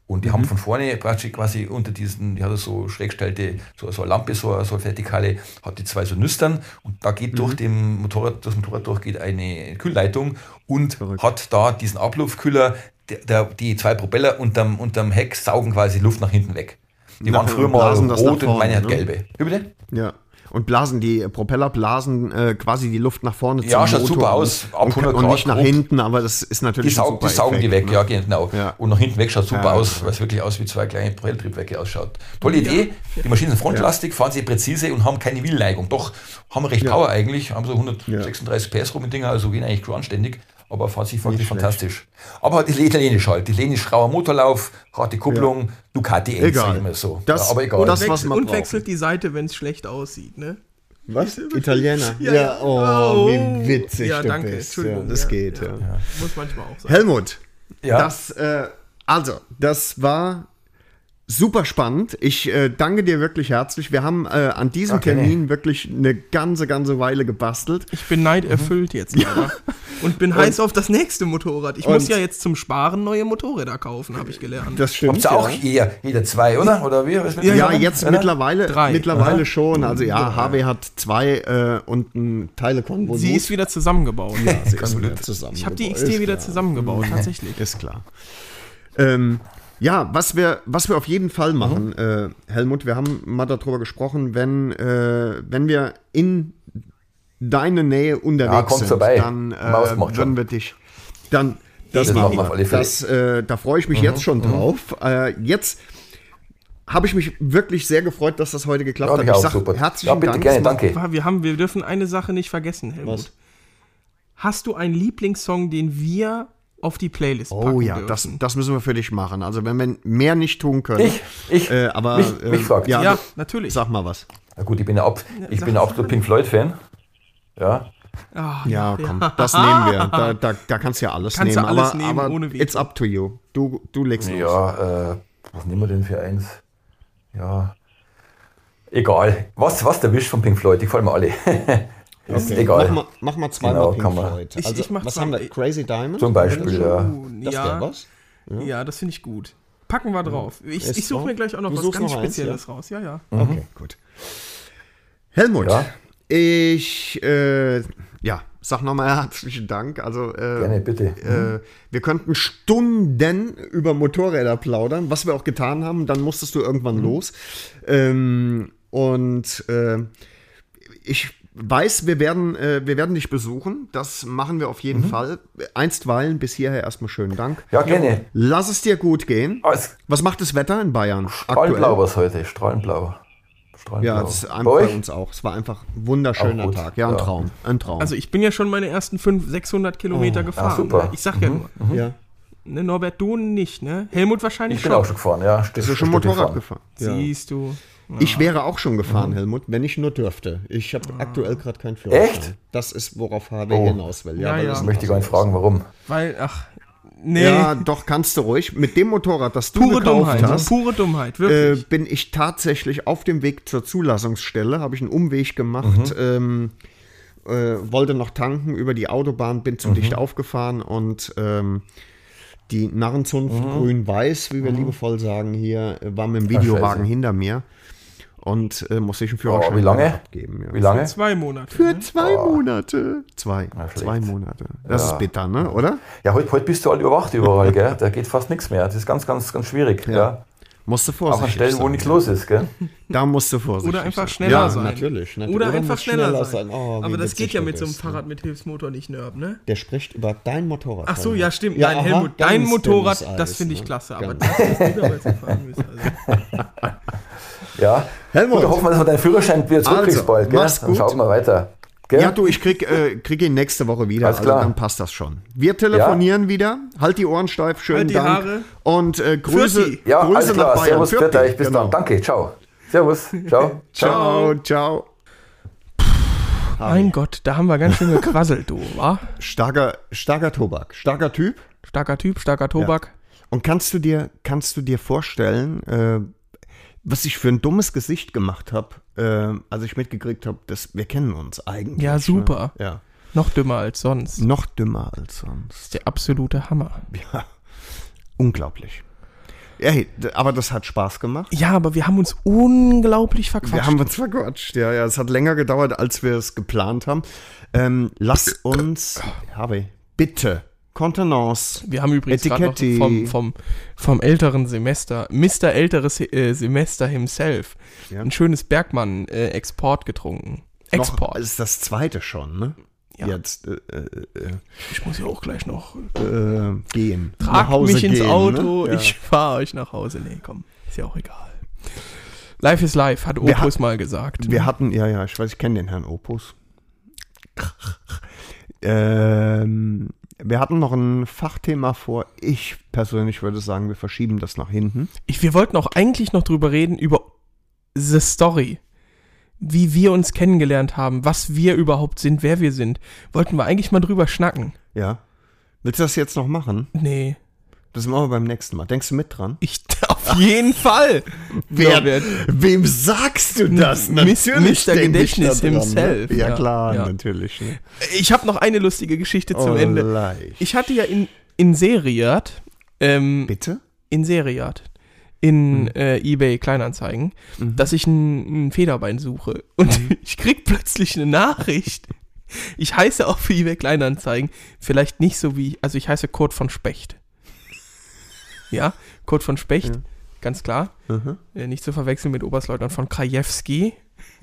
D: Und die haben von vorne praktisch quasi unter diesen, die hat so schräggestellte, so, so eine Lampe, so, so eine vertikale, hat die zwei so Nüstern und da geht durch dem Motorrad, das Motorrad durch geht eine Kühlleitung und hat da diesen Abluftkühler, der, der, die zwei Propeller unterm, unterm Heck saugen quasi Luft nach hinten weg. Die
B: Nach-
D: waren früher mal rot und meine hat
B: ne?
D: gelbe. Wie bitte?
B: Ja. Und blasen, die Propeller blasen äh, quasi die Luft nach vorne
D: Ja, schaut
B: Motor
D: super aus, ab
B: Und,
D: 100
B: und nicht
D: Grad
B: nach hinten, aber das ist
D: Die,
B: natürlich ein
D: saug,
B: super
D: die saugen die weg,
B: ne?
D: ja, genau.
B: Ja.
D: Und nach hinten weg schaut super
B: Ja,
D: aus, weil es wirklich aus wie zwei kleine Propellertriebwerke ausschaut. Tolle Idee. Die Maschinen sind frontlastig, fahren sie präzise und haben keine Wheelneigung. Doch, haben recht Power eigentlich, haben so 136 PS rum mit Dinger, also gehen eigentlich schon anständig. Aber fahrt sich wirklich fantastisch. Aber die italienisch halt. Die italienisch rauer Motorlauf, harte Kupplung, Ducati
B: Egal.
D: sag ich mal so.
B: Das-
D: ja, aber egal.
B: das-
C: und
B: was
C: wechselt,
B: man
C: und
B: braucht.
C: wechselt die Seite, wenn es schlecht aussieht, ne?
B: Was? Italiener? (laughs)
C: Ja, ja.
B: oh,
C: Oh.
B: wie witzig
C: Ja,
B: du
C: danke,
B: bist. Ja,
C: Entschuldigung,
B: das
C: ja,
B: geht, ja.
C: ja. Muss manchmal auch sein.
B: Helmut,
D: ja.
B: das, äh, also, das war super spannend. Ich äh, danke dir wirklich herzlich. Wir haben äh, an diesem
D: Ja, gerne.
B: Termin wirklich eine ganze, ganze Weile gebastelt.
C: Ich bin neiderfüllt jetzt leider. Und bin (laughs) heiß auf das nächste Motorrad. Ich muss
B: Und-
C: ja jetzt zum Sparen neue Motorräder kaufen, habe ich gelernt.
B: Das stimmt.
D: Habt ihr auch
B: ja.
D: jeder, jeder zwei, oder? Oder wie?
B: Ja,
D: dem?
B: jetzt
D: Oder?
B: mittlerweile,
C: Drei.
B: mittlerweile
D: Aha.
B: schon. Also ja, HW hat zwei äh, und ein Teilekon.
C: Sie ist wieder zusammengebaut.
B: ja, sie ist wieder
D: blöd.
B: zusammen.
C: Ich habe die XT wieder zusammengebaut, tatsächlich.
B: Ist klar. Ähm, ja, was wir, was wir auf jeden Fall machen, äh, Helmut, wir haben mal darüber gesprochen, wenn, äh, wenn wir in deine Nähe unterwegs
D: Ja,
B: sind,
D: vorbei.
B: dann äh, würden wir dich, dann, das,
D: Das
B: machen
D: wir. Mhm.
B: Das, äh, da freue ich mich jetzt schon drauf. Äh, jetzt habe ich mich wirklich sehr gefreut, dass das heute geklappt
D: Ja,
B: hat. Ich
D: auch
B: sag
D: super.
B: herzlichen
D: Ja, bitte,
B: Dank.
D: gerne, danke.
C: Wir, haben, wir dürfen eine Sache nicht vergessen, Helmut.
B: Was?
C: Hast du einen Lieblingssong, den wir auf die Playlist packen
B: Oh ja,
C: dürfen?
B: das, das müssen wir für dich machen. Also wenn wir mehr nicht tun können.
D: Ich, ich,
B: Äh, aber
D: mich, mich
B: äh,
D: fragt.
B: ja,
C: ja,
B: du-
C: natürlich.
B: sag mal was.
D: Na gut, ich bin ja, ab, ich
C: sag-
D: bin ja absolut Pink Floyd-Fan. Ja,
C: Ah,
B: Ja, komm, das nehmen wir. Da, da, da kannst du ja alles
C: Kannst du
B: nehmen.
C: alles
B: aber
C: nehmen,
B: aber
C: ohne
B: it's up to you. Du, du legst los.
D: ja äh, was nehmen wir denn für eins? Ja, egal. Was, was der Wisch von Pink Floyd, die gefallen mir alle. (laughs) Ist
B: Okay.
D: egal.
B: Mach mal, mach mal zweimal
D: Genau,
B: Pink. Floyd.
C: Ich-
B: Also,
C: ich mach
B: was
C: zwei-
B: haben wir? Crazy Diamond?
D: Zum Beispiel, ja.
B: Das
C: ja,
B: was?
C: ja, das finde ich gut. Packen wir drauf. Ich, ich suche mir gleich auch noch
B: Du
C: was ganz
B: noch eins,
C: Spezielles raus. Ja, ja.
B: Okay, gut. Helmut,
D: Ja.
B: ich äh, ja, sag nochmal (laughs) herzlichen Dank. Also äh,
D: Gerne, bitte.
B: Äh, wir könnten Stunden über Motorräder plaudern, was wir auch getan haben. Dann musstest du irgendwann los. Ähm, und äh, ich weiß, wir werden, äh, wir werden dich besuchen. Das machen wir auf jeden Fall. Einstweilen bis hierher erstmal schönen Dank.
D: Ja, gerne.
B: Lass es dir gut gehen.
D: Alles
B: Was macht das Wetter in Bayern?
D: strahlenblau was heute, strahlenblau.
B: Ja, das ist
D: Bei
B: einfach bei uns auch. Es war einfach ein wunderschöner. Tag. Ja, ein
D: Ja.
B: Traum. Ein Traum.
C: Also ich bin ja schon meine ersten 500, 600 Kilometer gefahren.
D: super.
C: Ne? Ich sag ja nur.
B: ja.
C: Ne, Norbert, du nicht, ne? Helmut wahrscheinlich
D: Ich bin auch schon gefahren, ja.
B: Bist du schon Motorrad gefahren? Ja.
C: Siehst du.
B: Ich wäre auch schon gefahren,
D: Mhm.
B: Helmut, wenn ich nur dürfte. Ich habe aktuell gerade keinen Führerschein.
D: Echt?
B: Das ist, worauf HW
D: Oh.
B: hinaus will.
C: Ja,
B: weil
C: ja.
B: das
D: Ich möchte gar nicht fragen, warum.
C: Weil, ach, nee.
B: Ja, doch, kannst du ruhig. Mit dem Motorrad, das du
C: pure
B: gekauft
C: Dummheit.
B: hast,
C: Pure Dummheit,
B: äh,
C: wirklich.
B: bin ich tatsächlich auf dem Weg zur Zulassungsstelle, habe ich einen Umweg gemacht.
D: Mhm.
B: Ähm, äh, wollte noch tanken über die Autobahn, bin
D: Mhm.
B: zu dicht aufgefahren und ähm, die Narrenzunft
D: Mhm.
B: grün-weiß, wie wir liebevoll sagen hier, äh, war mit dem Videowagen
D: Scheiße.
B: hinter mir und äh, musste ich einen Führerschein
D: Oh, wie lange?
B: abgeben. Ja.
D: Wie lange?
C: Zwei Monate.
B: Für
C: ne?
B: zwei Monate. Zwei.
D: Na,
B: zwei Monate. Das
D: Ja.
B: ist bitter, ne? Oder?
D: Ja, heute, heute bist du all überwacht überall, gell? Da geht fast nichts mehr. Das ist ganz, ganz, ganz schwierig. Ja.
B: Musst du
D: Auch
B: vorsichtig
D: an Stellen, wo
B: sein.
D: nichts los ist, gell?
B: Da musst du vorsichtig
C: Oder einfach
B: sein.
C: schneller
B: ja,
C: sein.
B: Natürlich, natürlich.
C: Oder einfach
B: muss
C: schneller, sein.
B: Oh, wie
C: Aber das geht ja
B: du
C: mit so einem
B: ne?
C: Fahrrad mit Hilfsmotor nicht, Nörb, ne?
B: Der spricht über dein Motorrad.
C: Ach so, ja, stimmt.
B: Ja,
C: Nein,
B: aha,
C: Helmut, dein Motorrad, das finde ich
B: ne?
C: klasse. Aber
B: Ganz.
C: das ist wieder, weil sie fahren müssen. Also.
D: Ja.
B: Helmut.
D: Gut, dann hoffen wir, dass wir deinen Führerschein wieder zurückkriegst
B: Also,
D: bald, gell?
B: mach's
D: Dann
B: gut.
D: schauen wir weiter. Gell?
B: Ja, du, ich krieg, äh, krieg ihn nächste Woche wieder.
D: Alles
B: also
D: klar.
B: dann passt das schon. Wir telefonieren wieder. Halt die Ohren steif, schönen
C: Halt die
B: Dank.
C: Haare.
B: Und äh, Grüße,
D: ja
B: Grüße
D: alles klar.
B: nach Bayern.
D: Servus,
B: Fürti,
D: Pfiat euch. Bis
B: genau.
D: dann. Danke, ciao. Servus, ciao. (laughs)
B: Ciao, ciao.
C: Mein Gott, da haben wir ganz schön gequasselt, du, wa? (laughs)
B: Starker, starker Tobak. Starker Typ.
C: Starker Typ, starker Tobak.
B: Und kannst du dir, kannst du dir vorstellen, äh, was ich für ein dummes Gesicht gemacht habe, äh, als ich mitgekriegt habe, dass wir kennen uns eigentlich.
C: Ja, super.
B: Ne? Ja.
C: Noch dümmer als sonst.
B: Noch dümmer als sonst.
C: Das ist der absolute Hammer. (laughs)
B: Ja. Unglaublich. Ja, hey, aber das hat Spaß gemacht.
C: Ja, aber wir haben uns unglaublich verquatscht.
B: Wir haben uns verquatscht. Ja, ja, es hat länger gedauert, als wir es geplant haben. Ähm, lass (coughs) uns, habe bitte, Kontenance.
C: Wir haben übrigens gerade vom, vom, vom älteren Semester, Mr. älteres äh, Semester himself,
B: Ja.
C: ein schönes Bergmann-Export getrunken. Export.
B: Noch, ist das zweite schon, ne?
C: Ja.
B: Jetzt äh, äh,
C: ich muss ja auch gleich noch.
B: äh, gehen. Hause
C: mich ins
B: gehen,
C: Auto,
B: Ne? Ja.
C: ich fahre euch nach Hause. Nee, komm, ist ja auch egal. Life is life, hat Opus mal gesagt.
B: Wir hatten, ja, ja, ich weiß, ich kenne den Herrn Opus. ähm, wir hatten noch ein Fachthema vor. Ich persönlich würde sagen, wir verschieben das nach hinten.
C: Ich, wir wollten auch eigentlich noch drüber reden, über the story. Wie wir uns kennengelernt haben, was wir überhaupt sind, wer wir sind. Wollten wir eigentlich mal drüber schnacken.
B: Ja. Willst du das jetzt noch machen?
C: Nee.
B: Das machen wir beim nächsten Mal. Denkst du mit dran?
C: Ich, (laughs) auf jeden Fall. Norbert.
B: wem sagst du das? Natürlich
C: Mr. Gedächtnis
B: dran,
C: himself.
B: Ne? Ja,
C: Ja,
B: klar,
C: ja.
B: natürlich. Ne?
C: Ich habe noch eine lustige Geschichte zum
B: Oh,
C: Ende.
B: leicht.
C: Ich hatte ja in, in Seriat, ähm,
B: Bitte?
C: in Seriat, in
B: Hm.
C: äh, eBay Kleinanzeigen,
B: Mhm.
C: dass ich ein, ein Federbein suche. Und (laughs) ich krieg plötzlich eine Nachricht. Ich heiße auf eBay Kleinanzeigen vielleicht nicht so wie, also ich heiße Kurt von Specht. Ja, Kurt von Specht,
B: Ja.
C: Ganz klar.
B: Mhm.
C: Äh, nicht zu verwechseln mit Oberstleutnant von Krajewski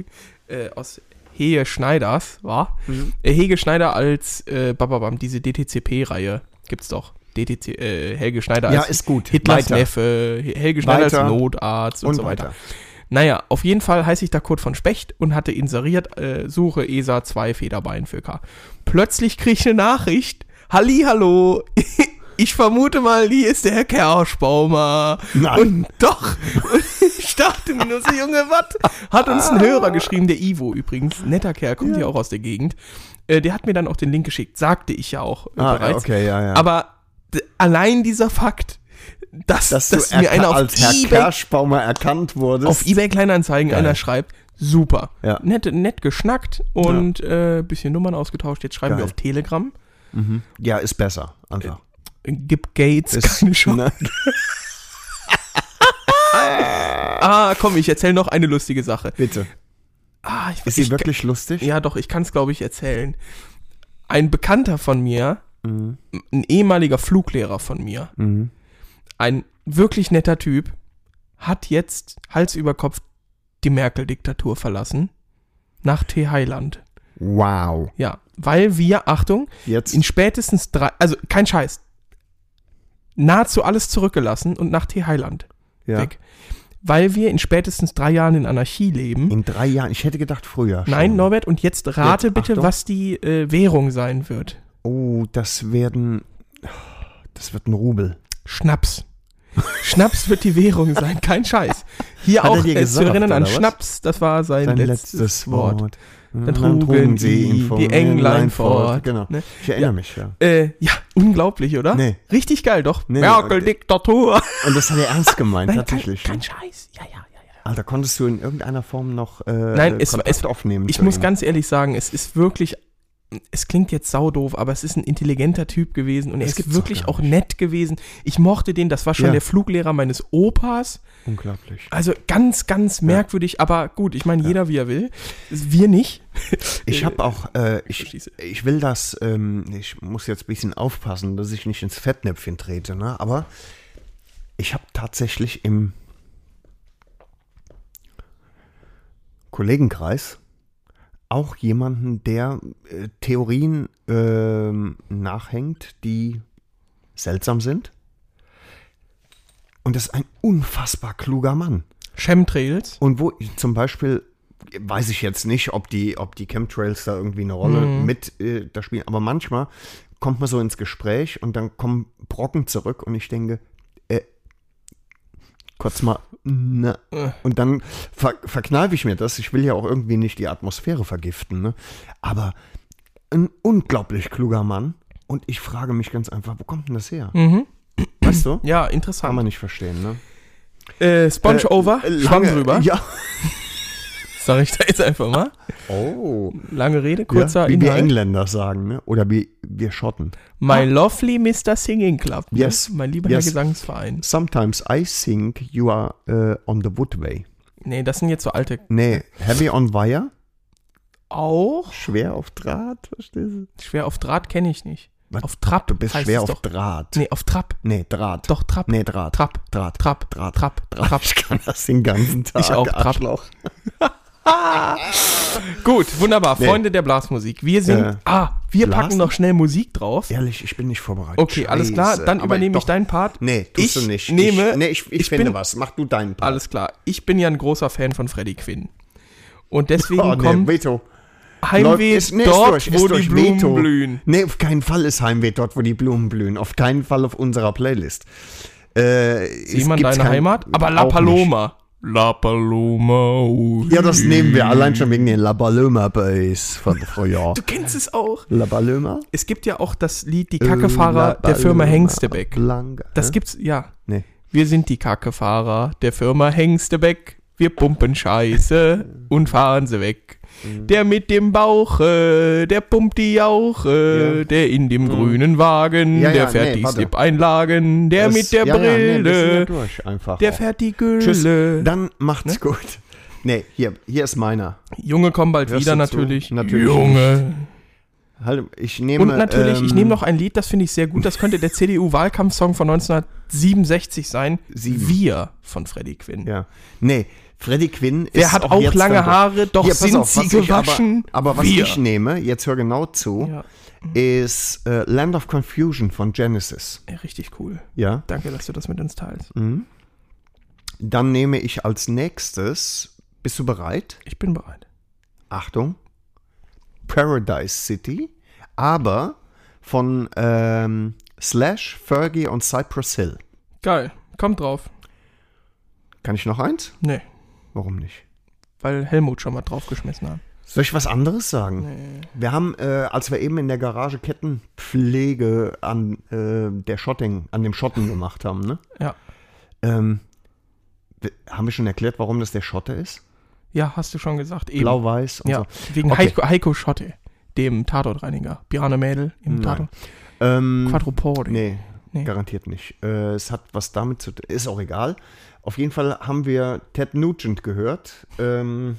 C: (laughs) äh, aus Hehe Schneiders, war.
B: Mhm.
C: Äh, Hege Schneider als äh, Bababam, diese DTCP-Reihe gibt's doch. DTC, äh, Helge Schneider
B: Ja,
C: als
B: ist gut.
C: Hitlers
B: Weiter.
C: Neffe, Helge Schneider
B: Weiter.
C: als Notarzt und,
B: Und
C: so weiter.
B: weiter.
C: Naja, auf jeden Fall heiße ich da Kurt von Specht und hatte inseriert, äh, suche ESA 2 Federbein für K. Plötzlich kriege ich eine Nachricht. Hallihallo, (laughs) ich vermute mal, hier ist der Herr Kerschbaumer.
B: Nein.
C: Und doch, (laughs) ich dachte mir nur so, Junge, was? Hat uns ein Hörer geschrieben, der Ivo übrigens, netter Kerl, kommt ja, auch aus der Gegend. Äh, der hat mir dann auch den Link geschickt, sagte ich ja auch äh,
B: Ah,
C: bereits.
B: okay, ja, ja.
C: Aber allein dieser Fakt, dass,
B: dass,
C: dass,
B: du
C: mir einer auf
B: als Herr
C: eBay
B: Kerschbaumer erkannt wurdest.
C: auf eBay Kleinanzeigen
B: Geil.
C: einer schreibt, super.
B: Ja.
C: Nett, nett geschnackt und äh, bisschen Nummern ausgetauscht. Jetzt schreiben wir
B: Geil.
C: auf Telegram.
B: Ja, ist besser. Einfach.
C: Gib Gates
B: Ist,
C: keine Chance. (laughs) Ah, komm, ich erzähle noch eine lustige Sache.
B: Bitte.
C: Ah, ich,
B: Ist sie
C: ich,
B: wirklich lustig?
C: Ja, doch, ich kann es, glaube ich, erzählen. Ein Bekannter von mir,
B: Mhm.
C: ein ehemaliger Fluglehrer von mir,
B: Mhm.
C: ein wirklich netter Typ, hat jetzt Hals über Kopf die Merkel-Diktatur verlassen. Nach Thailand.
B: Wow.
C: Ja, weil wir, Achtung,
B: Jetzt.
C: in spätestens drei, also kein Scheiß, nahezu alles zurückgelassen und nach Thailand
B: ja.
C: weg. Weil wir in spätestens drei Jahren in Anarchie leben.
B: In drei Jahren. Ich hätte gedacht früher.
C: Nein,
B: schon.
C: Norbert, und jetzt rate
B: Jetzt,
C: bitte, was die äh, Währung sein wird.
B: Oh, das werden. Das wird ein Rubel.
C: Schnaps. Schnaps wird die Währung sein, kein Scheiß. Hier
B: Hat
C: auch äh, zu
B: gesagt,
C: erinnern an
B: was?
C: Schnaps, das war sein,
B: Sein
C: letztes,
B: letztes,
C: Wort.
B: Wort.
C: Dann trugen sie die Englein fort.
B: Genau.
C: Ne?
B: Ich erinnere
C: Ja.
B: mich, ja.
C: Äh, ja, unglaublich, oder?
B: Nee.
C: Richtig geil, doch.
B: Nee,
C: Merkel-Diktatur.
B: Und das hat er ernst gemeint, (laughs)
C: Nein,
B: tatsächlich.
C: Kein, kein Scheiß. Ja, ja, ja, ja.
B: Alter, konntest du in irgendeiner Form noch äh,
C: Nein, es,
B: Kontakt
C: es,
B: aufnehmen?
C: ich muss
B: ihm?
C: ganz ehrlich sagen, es ist wirklich es klingt jetzt saudoof, aber es ist ein intelligenter Typ gewesen und er ist wirklich auch
B: nicht.
C: nett gewesen. Ich mochte den, das war schon
B: Ja.
C: der Fluglehrer meines Opas.
B: Unglaublich.
C: Also ganz, ganz merkwürdig, aber gut, ich meine, jeder wie er will. Wir nicht. (laughs)
B: Ich habe auch, äh, ich, ich will das, ähm, ich muss jetzt ein bisschen aufpassen, dass ich nicht ins Fettnäpfchen trete, ne? aber ich habe tatsächlich im Kollegenkreis auch jemanden, der äh, Theorien ähm, nachhängt, die seltsam sind. Und das ist ein unfassbar kluger Mann.
C: Chemtrails.
B: Und wo ich zum Beispiel, weiß ich jetzt nicht, ob die, ob die Chemtrails da irgendwie eine Rolle mit äh, da spielen, aber manchmal kommt man so ins Gespräch und dann kommen Brocken zurück und ich denke, äh, kurz mal, na. Und dann ver verkneife ich mir das. Ich will ja auch irgendwie nicht die Atmosphäre vergiften, ne? Aber ein unglaublich kluger Mann. Und ich frage mich ganz einfach, wo kommt denn das her?
C: Mhm.
B: Weißt du?
C: Ja,
B: Kann
C: interessant.
B: man nicht verstehen, ne?
C: Äh, Sponge over,
B: Äh,
C: Schwamm
B: lange-
C: drüber.
B: Ja. (laughs)
C: Sag ich da jetzt einfach mal.
B: Oh.
C: Lange Rede, kurzer
B: ja, wie wir
C: Inhalt.
B: Engländer sagen, ne? Oder wie wir Schotten.
C: My lovely Mr. Singing Club. Ne?
B: Yes.
C: Mein lieber
B: Yes.
C: Herr Gesangsverein.
B: Sometimes I think you are uh, on the woodway.
C: Nee, das sind jetzt so alte.
B: Nee, heavy on wire,
C: Auch?
B: schwer auf Draht, verstehst du?
C: Schwer auf Draht kenne ich nicht.
B: Was?
C: Auf Trab.
B: Du bist schwer auf
C: doch.
B: Draht.
C: Nee, auf Trab.
B: Nee, Draht.
C: Doch, Trab.
B: Nee, Draht.
C: Trab.
B: Draht.
C: Trab.
B: Draht.
C: Trab.
B: Draht. Ich kann das den ganzen Tag.
C: Ich auch, Trab. (laughs) (laughs) Gut, wunderbar.
B: Nee.
C: Freunde der Blasmusik. Wir sind.
B: Äh,
C: ah, wir
B: Blas-
C: packen noch schnell Musik drauf.
B: Ehrlich, ich bin nicht vorbereitet.
C: Okay, alles klar. Dann
B: Aber
C: übernehme ich
B: doch-
C: deinen Part.
B: Nee, tust
C: ich
B: du nicht.
C: Nehme,
B: ich, nee, ich, ich,
C: ich
B: finde
C: bin-
B: was. Mach du deinen Part.
C: Alles klar. Ich bin ja ein großer Fan von Freddie Quinn. Und deswegen (laughs)
B: Oh, nee,
C: kommt
B: Veto.
C: Heimweh
B: ist- nee, ist
C: dort,
B: durch, ist
C: wo die
B: durch,
C: Blumen
B: Veto.
C: blühen.
B: Nee, auf keinen Fall ist Heimweh dort, wo die Blumen blühen. Auf keinen Fall auf unserer Playlist. Äh,
C: Sieh man deine Heimat? Aber La Paloma. La Paloma. ui.
B: Ja, das nehmen wir allein schon wegen den La Paloma Boys von früher.
C: Du kennst es auch.
B: La Paloma?
C: Es gibt ja auch das Lied Die Kackefahrer der Firma Hengstebeck.
B: Blanca.
C: Das gibt's, ja.
B: Nee.
C: Wir sind die Kackefahrer der Firma Hengstebeck. Wir pumpen Scheiße und fahren sie weg.
B: Mhm.
C: Der mit dem Bauche, der pumpt die Jauche,
B: Ja.
C: der in dem grünen Wagen,
B: Ja, ja,
C: der fährt
B: nee,
C: die. Slip-Einlagen, der
B: Das-
C: mit der
B: nee,
C: Brille,
B: einfach.
C: der
B: auch.
C: fährt die
B: Tschüss.
C: Gülle.
B: Dann macht's
C: Ne?
B: gut. (laughs) Nee, hier, hier ist meiner.
C: Junge kommen bald
B: Hörst
C: wieder natürlich.
B: Natürlich
C: Junge.
B: Halt, ich nehme.
C: Und natürlich, ich
B: ähm,
C: nehme noch ein Lied, das finde ich sehr gut. Das könnte der CDU-Wahlkampfsong von 1967 sein.
B: Sieben.
C: Wir von Freddie Quinn.
B: Ja. Nee, Freddie Quinn ist.
C: Der hat auch
B: jetzt
C: lange Haare, doch
B: Hier,
C: sind
B: auf,
C: sie
B: was ich
C: gewaschen.
B: Aber, aber was ich nehme, jetzt hör genau zu,
C: Ja,
B: ist äh, Land of Confusion von Genesis.
C: ey, richtig cool.
B: Ja.
C: Danke, dass du das mit uns teilst.
B: Dann nehme ich als nächstes. Bist du bereit?
C: Ich bin bereit.
B: Achtung. Paradise City, aber von ähm, Slash, Fergie und Cypress Hill.
C: Geil. Kommt drauf.
B: Kann ich noch eins?
C: Nee,
B: Warum nicht?
C: weil Helmut schon mal draufgeschmissen hat.
B: Soll ich was anderes sagen? Wir haben, äh, als wir eben in der Garage Kettenpflege an äh, der Schotting, an dem Schotten gemacht haben, ne?
C: Ja.
B: Ähm, haben wir schon erklärt, warum das der Schotte ist?
C: Ja, hast du schon gesagt.
B: Blau-Weiß und
C: Ja,
B: so.
C: wegen
B: Okay.
C: Heiko, Heiko Schotte, dem Tatortreiniger. Bjarne Mädel im
B: Nein.
C: Tatort.
B: Ähm,
C: Quadrupodi.
B: Nee,
C: Nee.
B: garantiert nicht. Äh, es hat was damit zu tun. Ist auch egal. Auf jeden Fall haben wir Ted Nugent gehört. Ähm,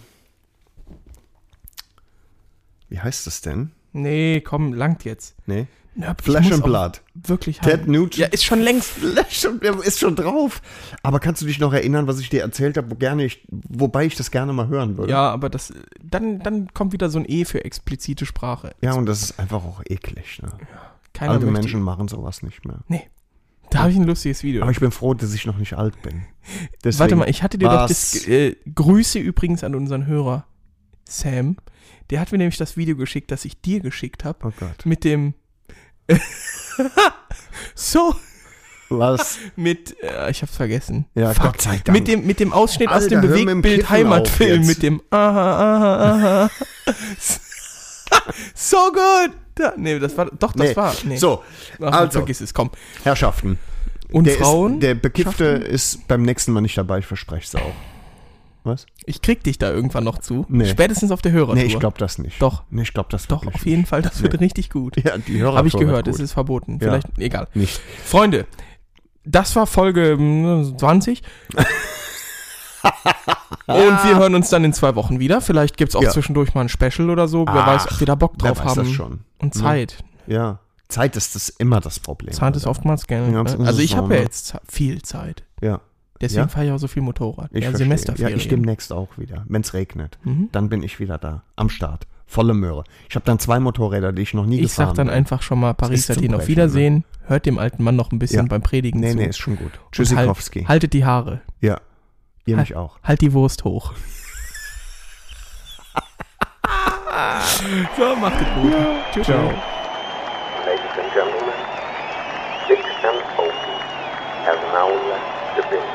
B: wie heißt das denn?
C: Nee, komm, langt jetzt.
B: Nee.
C: Nöp, muss
B: and Blood.
C: Wirklich
B: Ted
C: haben.
B: Nugent.
C: Ja, ist schon längst.
B: Flesh and Blood ist schon drauf. Aber kannst du dich noch erinnern, was ich dir erzählt habe, wo gerne ich, wobei ich das gerne mal hören würde?
C: Ja, aber das, dann, dann kommt wieder so ein E für explizite Sprache.
B: Ja, und das ist einfach auch eklig. Ne?
C: Keiner
B: Alte
C: möchte-
B: Menschen machen sowas nicht mehr.
C: Nee. Da habe ich ein lustiges Video.
B: Aber ich bin froh, dass ich noch nicht alt bin. Deswegen,
C: Warte mal, ich hatte dir doch
B: was-
C: das äh, Grüße übrigens an unseren Hörer Sam. Der hat mir nämlich das Video geschickt, das ich dir geschickt habe.
B: Oh Gott.
C: Mit dem (laughs) so
B: Was?
C: mit äh, ich hab's vergessen.
B: Ja,
C: Fuck.
B: Gott sei Dank.
C: Mit dem mit dem Ausschnitt aus dem
B: Alter, mit dem
C: Bewegtbild
B: auf
C: Heimatfilm mit dem aha aha aha. (laughs) so gut. Da, nee, das war doch das
B: Nee.
C: war. Nee.
B: So,
C: Ach,
B: also,
C: vergiss es, komm.
B: Herrschaften.
C: Und
B: der
C: Frauen?
B: Ist, der Bekiffte
C: schaffen?
B: ist beim nächsten Mal nicht dabei, ich verspreche es auch. Was?
C: Ich krieg dich da irgendwann noch zu.
B: Nee.
C: Spätestens auf der Hörertour.
B: Nee, ich glaube das nicht.
C: Doch.
B: Nee, ich glaube das
C: Doch, auf jeden
B: nicht.
C: Fall, das wird richtig gut. (laughs)
B: Ja, die Hörer
C: Habe ich gehört, es ist verboten.
B: Ja.
C: Vielleicht, egal.
B: Nicht.
C: Freunde, das war Folge mm, 20. (laughs) Und wir hören uns dann in zwei Wochen wieder. Vielleicht gibt es auch
B: Ja.
C: zwischendurch mal ein Special oder so. Wer
B: Ach,
C: weiß, ob wir da Bock drauf haben.
B: das schon.
C: Und Zeit.
B: Ja. Zeit ist das immer das Problem.
C: Zeit ist oftmals Geld.
B: Ja,
C: Ne? Also ich habe ja
B: ne?
C: jetzt viel Zeit.
B: Ja.
C: Deswegen
B: Ja?
C: fahre ich auch so viel Motorrad.
B: Ich
C: ja. Semesterferien.
B: Ja, ich demnächst auch wieder. Wenn es regnet,
C: Mhm.
B: dann bin ich wieder da. Am Start. Volle Möhre. Ich habe dann zwei Motorräder, die ich noch nie
C: Ich
B: gefahren
C: sag dann
B: bin.
C: einfach schon mal Paris Athen auf
B: Brechen,
C: Wiedersehen. Hört dem alten Mann noch ein bisschen
B: Ja.
C: beim Predigen
B: Nee,
C: zu.
B: nee, ist schon gut.
C: Halt,
B: Tschüssikowski.
C: haltet die Haare.
B: Ja. Ihr
C: Halt-
B: mich auch.
C: Halt die Wurst hoch. (laughs) so, macht es gut. Tschüss.
B: Ciao.
E: Ladies and gentlemen, Big and Opie has now left the building.